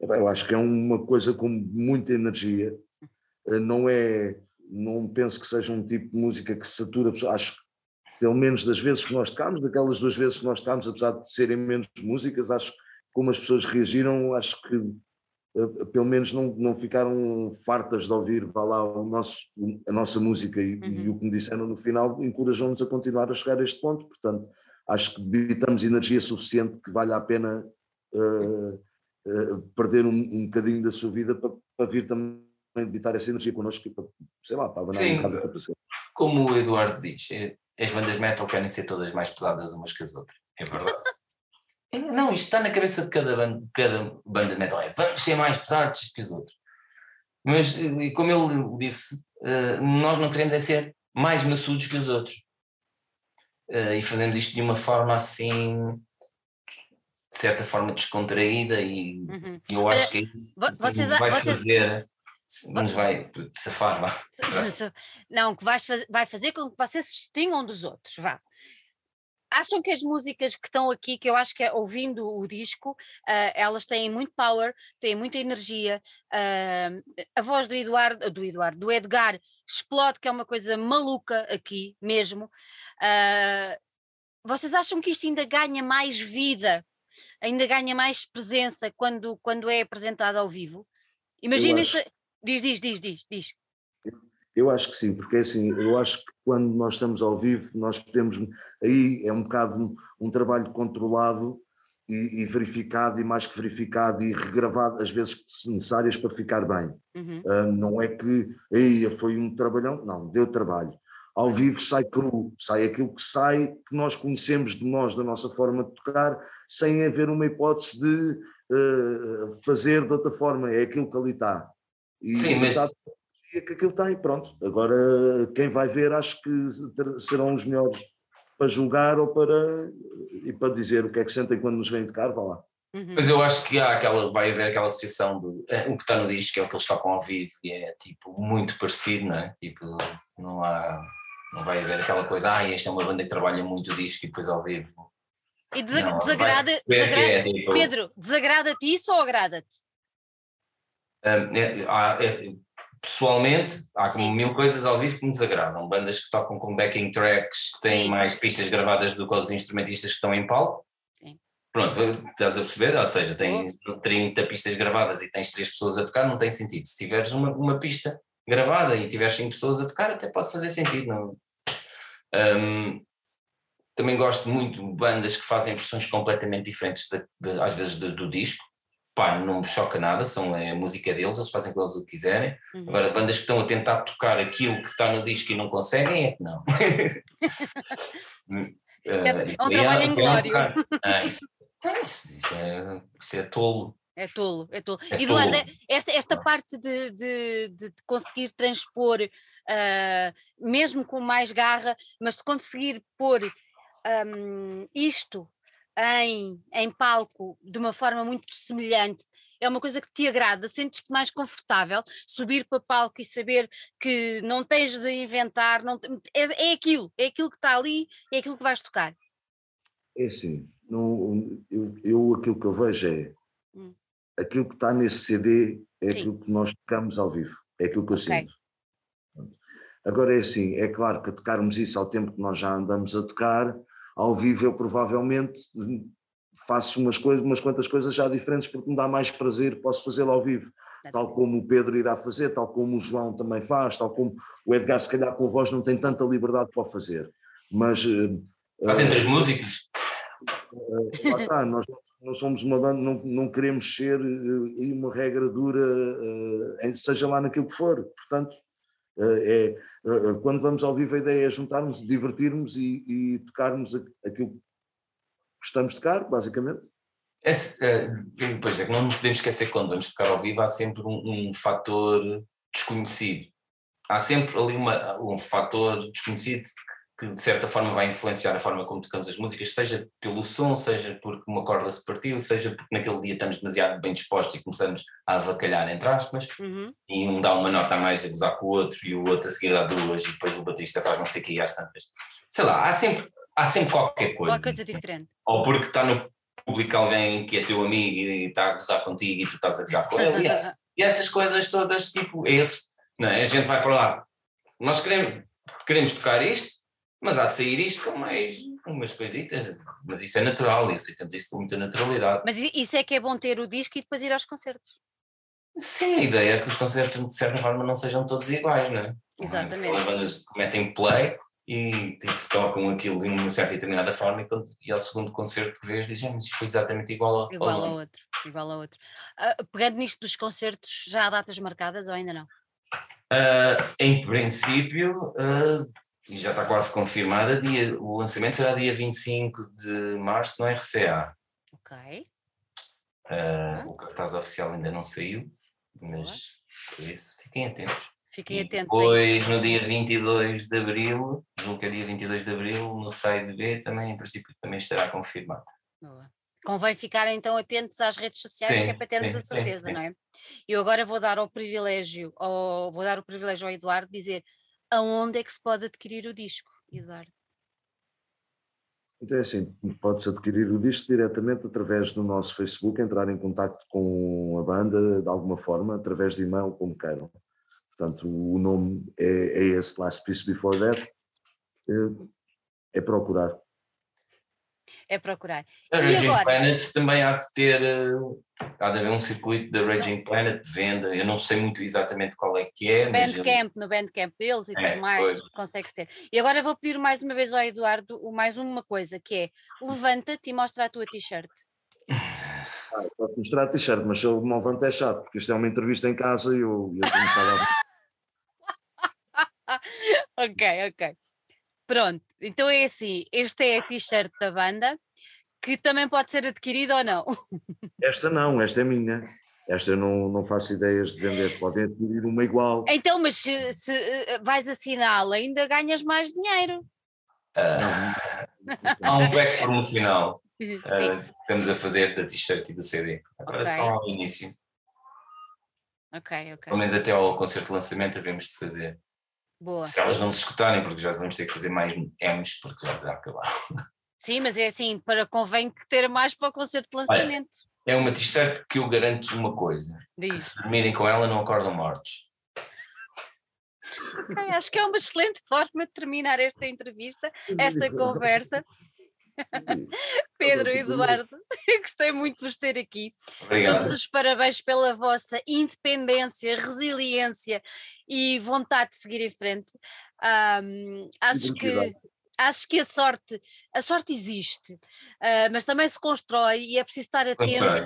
C: eu acho que é uma coisa com muita energia. Eh, não é, não penso que seja um tipo de música que satura. Acho que, pelo menos das vezes que nós tocámos, daquelas duas vezes que nós tocámos, apesar de serem menos músicas, acho que como as pessoas reagiram, acho que eh, pelo menos não, não ficaram fartas de ouvir vá lá, o nosso, a nossa música e, uhum. e o que me disseram no final encorajou-nos a continuar a chegar a este ponto. Portanto, acho que debitamos energia suficiente que vale a pena uh, uh, perder um, um bocadinho da sua vida para, para vir também debitar essa energia connosco e para, sei lá, para abanar um bocado a capacidade.
B: Como o Eduardo diz, é, as bandas metal querem ser todas mais pesadas umas que as outras, é verdade. Não, isto está na cabeça de cada banda, cada banda metal, é vamos ser mais pesados que os outros. Mas, como ele disse, nós não queremos é ser mais maçudos que os outros. E fazemos isto de uma forma assim de certa forma descontraída e uhum. eu acho que é isso vocês, vai vocês... fazer nos vai safar, vá.
A: Não, que vai, vai fazer com que vocês se distingam dos outros, vá. Acham que as músicas que estão aqui, que eu acho que é ouvindo o disco, uh, elas têm muito power, têm muita energia. Uh, a voz do Eduardo, do Eduardo, do Edgar explode, que é uma coisa maluca aqui mesmo. Uh, vocês acham que isto ainda ganha mais vida ainda ganha mais presença quando, quando é apresentado ao vivo? Imaginem se. Diz, diz, diz, diz, diz.
C: Eu acho que sim, porque é assim, eu acho que quando nós estamos ao vivo, nós podemos. Aí é um bocado um, um trabalho controlado e, e, verificado, e mais que verificado, e regravado, às vezes necessárias para ficar bem. Uhum. Uh, não é que aí foi um trabalhão, não, deu trabalho. Ao vivo sai cru, sai aquilo que sai, que nós conhecemos de nós, da nossa forma de tocar, sem haver uma hipótese de uh, fazer de outra forma, é aquilo que ali está.
B: E Sim, mas...
C: que aquilo tem, pronto. Agora, quem vai ver, acho que serão os melhores para julgar ou para, e para dizer o que é que sentem quando nos vêm tocar, vá lá.
B: Uhum. Mas eu acho que há aquela, vai haver aquela associação do é, o que está no disco, que é o que eles tocam ao vivo, e é tipo muito parecido, não é? Tipo, não há não vai haver aquela coisa, ah, esta é uma banda que trabalha muito disco e depois ao vivo.
A: E desag não, desagrada, desagrada é, tipo... Pedro, desagrada-te isso ou agrada-te?
B: Um, é, é, pessoalmente, há como Sim. mil coisas ao vivo que me desagradam. Bandas que tocam com backing tracks, que têm Sim. mais pistas gravadas do que os instrumentistas que estão em palco. Sim. Pronto, estás a perceber? Ou seja, tens 30 pistas gravadas e tens 3 pessoas a tocar, não tem sentido. Se tiveres uma, uma pista gravada e tiveres 5 pessoas a tocar, até pode fazer sentido. Não? Um, também gosto muito de bandas que fazem versões completamente diferentes, de, de, às vezes, de, do disco. Pá, não me choca nada, são, é a música deles, eles fazem com eles o que quiserem.
A: Uhum.
B: Agora, bandas que estão a tentar tocar aquilo que está no disco e não conseguem, é que não.
A: é-
B: Eh,
A: é um trabalho inglório.
B: bocado- ah, isso, ah, isso- isso é, isso é tolo.
A: É tolo, é tolo.
B: É
A: Eduardo,
B: tolo.
A: esta, esta parte de, de- de conseguir transpor, ah, mesmo com mais garra, mas de conseguir pôr ahm, isto em, em palco de uma forma muito semelhante, é uma coisa que te agrada, sentes-te mais confortável subir para palco e saber que não tens de inventar, não é, é aquilo, é aquilo que está ali, é aquilo que vais tocar.
C: É assim, não, eu, eu aquilo que eu vejo é
A: Hum.
C: aquilo que está nesse CD é
A: Sim.
C: aquilo que nós tocamos ao vivo, é aquilo que eu
A: Ok.
C: sinto. Agora é assim, é claro que tocarmos isso ao tempo que nós já andamos a tocar, ao vivo eu provavelmente faço umas, coisas, umas quantas coisas já diferentes porque me dá mais prazer, posso fazê-lo ao vivo. Tal como o Pedro irá fazer, tal como o João também faz, tal como o Edgar, se calhar com voz, não tem tanta liberdade para o fazer. Mas eh,
B: Fazem
C: eh,
B: três músicas?
C: eh, lá está, nós não somos uma banda, não, não queremos ser uma regra dura, seja lá naquilo que for. Portanto, é, eh, quando vamos ao vivo, a ideia é juntarmos, divertirmos e, e tocarmos aquilo que gostamos de tocar, basicamente.
B: Esse, eh, pois é não nos podemos esquecer que quando vamos tocar ao vivo há sempre um, um fator desconhecido. Há sempre ali uma, um fator desconhecido que de certa forma vai influenciar a forma como tocamos as músicas, seja pelo som, seja porque uma corda se partiu, seja porque naquele dia estamos demasiado bem dispostos e começamos a avacalhar entre aspas,
A: Uhum.
B: e um dá uma nota a mais a gozar com o outro e o outro a seguir dá duas e depois o baterista faz não sei o que e às tantas. Sei lá, há sempre, há sempre qualquer coisa
A: Qualquer coisa diferente.
B: ou porque está no público alguém que é teu amigo e está a gozar contigo e tu estás a gozar com ele. E, é- e estas coisas todas, tipo, esse, não é? A gente vai para lá. Nós queremos, queremos tocar isto, mas há de sair isto com mais umas coisitas. Mas isso é natural e aceitamos isso com muita naturalidade.
A: Mas isso é que é bom ter o disco e depois ir aos concertos.
B: Sim, a ideia é que os concertos, de certa forma, não sejam todos iguais, não é?
A: Exatamente.
B: As bandas que metem play e tipo, tocam aquilo de uma certa e determinada forma e, quando, e ao segundo concerto que vês dizem, mas isto foi exatamente igual ao,
A: Igual
B: ao
A: ao outro, igual ao outro. Ah, pegando nisto dos concertos, já há datas marcadas ou ainda não?
B: Ah, em princípio, ah, e já está quase confirmada, dia, o lançamento será dia 25 de março no RCA.
A: Ok.
B: Ah, o cartaz oficial ainda não saiu, mas por isso fiquem atentos.
A: Fiquem
B: E
A: atentos aí.
B: depois, no dia 22 de abril, julgo que é dia 22 de abril, no site B também, em princípio, também estará confirmado.
A: Boa. Convém ficarem então atentos às redes sociais, que é
B: Sim,
A: para termos
B: sim,
A: a
B: sim,
A: certeza,
B: sim.
A: não é? Eu agora vou dar ao privilégio, ao, vou dar o privilégio ao Eduardo de dizer aonde é que se pode adquirir o disco, Eduardo.
C: Então é assim, pode-se adquirir o disco diretamente através do nosso Facebook, entrar em contato com a banda de alguma forma, através de e-mail, como queiram. Portanto, o nome é, é esse, Last Piece Before That, é, é procurar.
A: É procurar.
B: A
A: E
B: Raging
A: agora?
B: Planet também há de ter, eh, há de haver um circuito da Raging Planet de venda, eu não sei muito exatamente qual é que é, mas ele-
A: Bandcamp, no Bandcamp deles e
B: É,
A: tudo mais, consegue ter. E agora vou pedir mais uma vez ao Eduardo mais uma coisa, que é levanta-te e mostra a tua t-shirt.
C: Ah, posso mostrar a t-shirt, mas se eu me levanto é chato, porque isto é uma entrevista em casa e eu, eu tenho estado a...
A: ok, ok. Pronto, então é assim, este é a t-shirt da banda, que também pode ser adquirida ou não.
C: Esta não, esta é minha. Esta eu não, não faço ideias de vender. Podem adquirir uma igual.
A: Então, mas se, se, eh, vais assiná-la, ainda ganhas mais dinheiro.
B: Ah, há um pack promocional
A: Sim,
B: ah, que estamos a fazer da t-shirt e do CD. Agora
A: Ok.
B: só ao início,
A: ok, ok.
B: pelo menos até ao concerto de lançamento havemos de fazer.
A: Boa.
B: Se elas não se escutarem, porque já vamos ter que fazer mais M's, porque já está a acabar.
A: Sim, mas é assim, para convém que ter mais para o concerto de lançamento.
B: É uma t-shirt que eu garanto uma coisa: que
A: Diz.
B: se dormirem com ela não acordam mortos.
A: Ok, acho que é uma excelente forma de terminar esta entrevista, esta conversa. Pedro e Eduardo, gostei muito de vos ter aqui.
B: Obrigado.
A: Dou-vos os parabéns pela vossa independência, resiliência e vontade de seguir em frente. Ahm, acho, que, acho que a sorte, a sorte existe, uh, mas também se constrói e é preciso estar atento.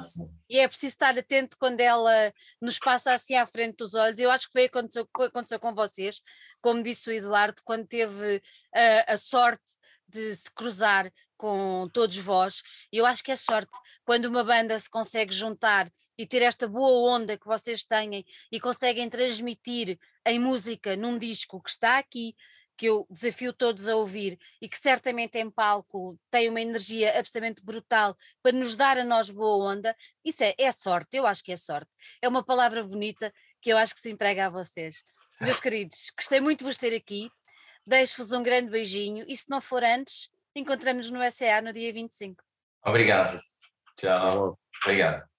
A: E é preciso estar atento quando ela nos passa assim à frente dos olhos. Eu acho que foi aconteceu, aconteceu com vocês, como disse o Eduardo, quando teve uh, a sorte de se cruzar com todos vós. E eu acho que é sorte quando uma banda se consegue juntar e ter esta boa onda que vocês têm e conseguem transmitir em música num disco que está aqui, que eu desafio todos a ouvir e que certamente em palco tem uma energia absolutamente brutal para nos dar a nós boa onda, isso é, é sorte, eu acho que é sorte. É uma palavra bonita que eu acho que se emprega a vocês. Meus queridos, gostei muito de vos ter aqui. Deixo-vos um grande beijinho e se não for antes, encontramos no SA no dia 25.
B: Obrigado. Tchau. Obrigado.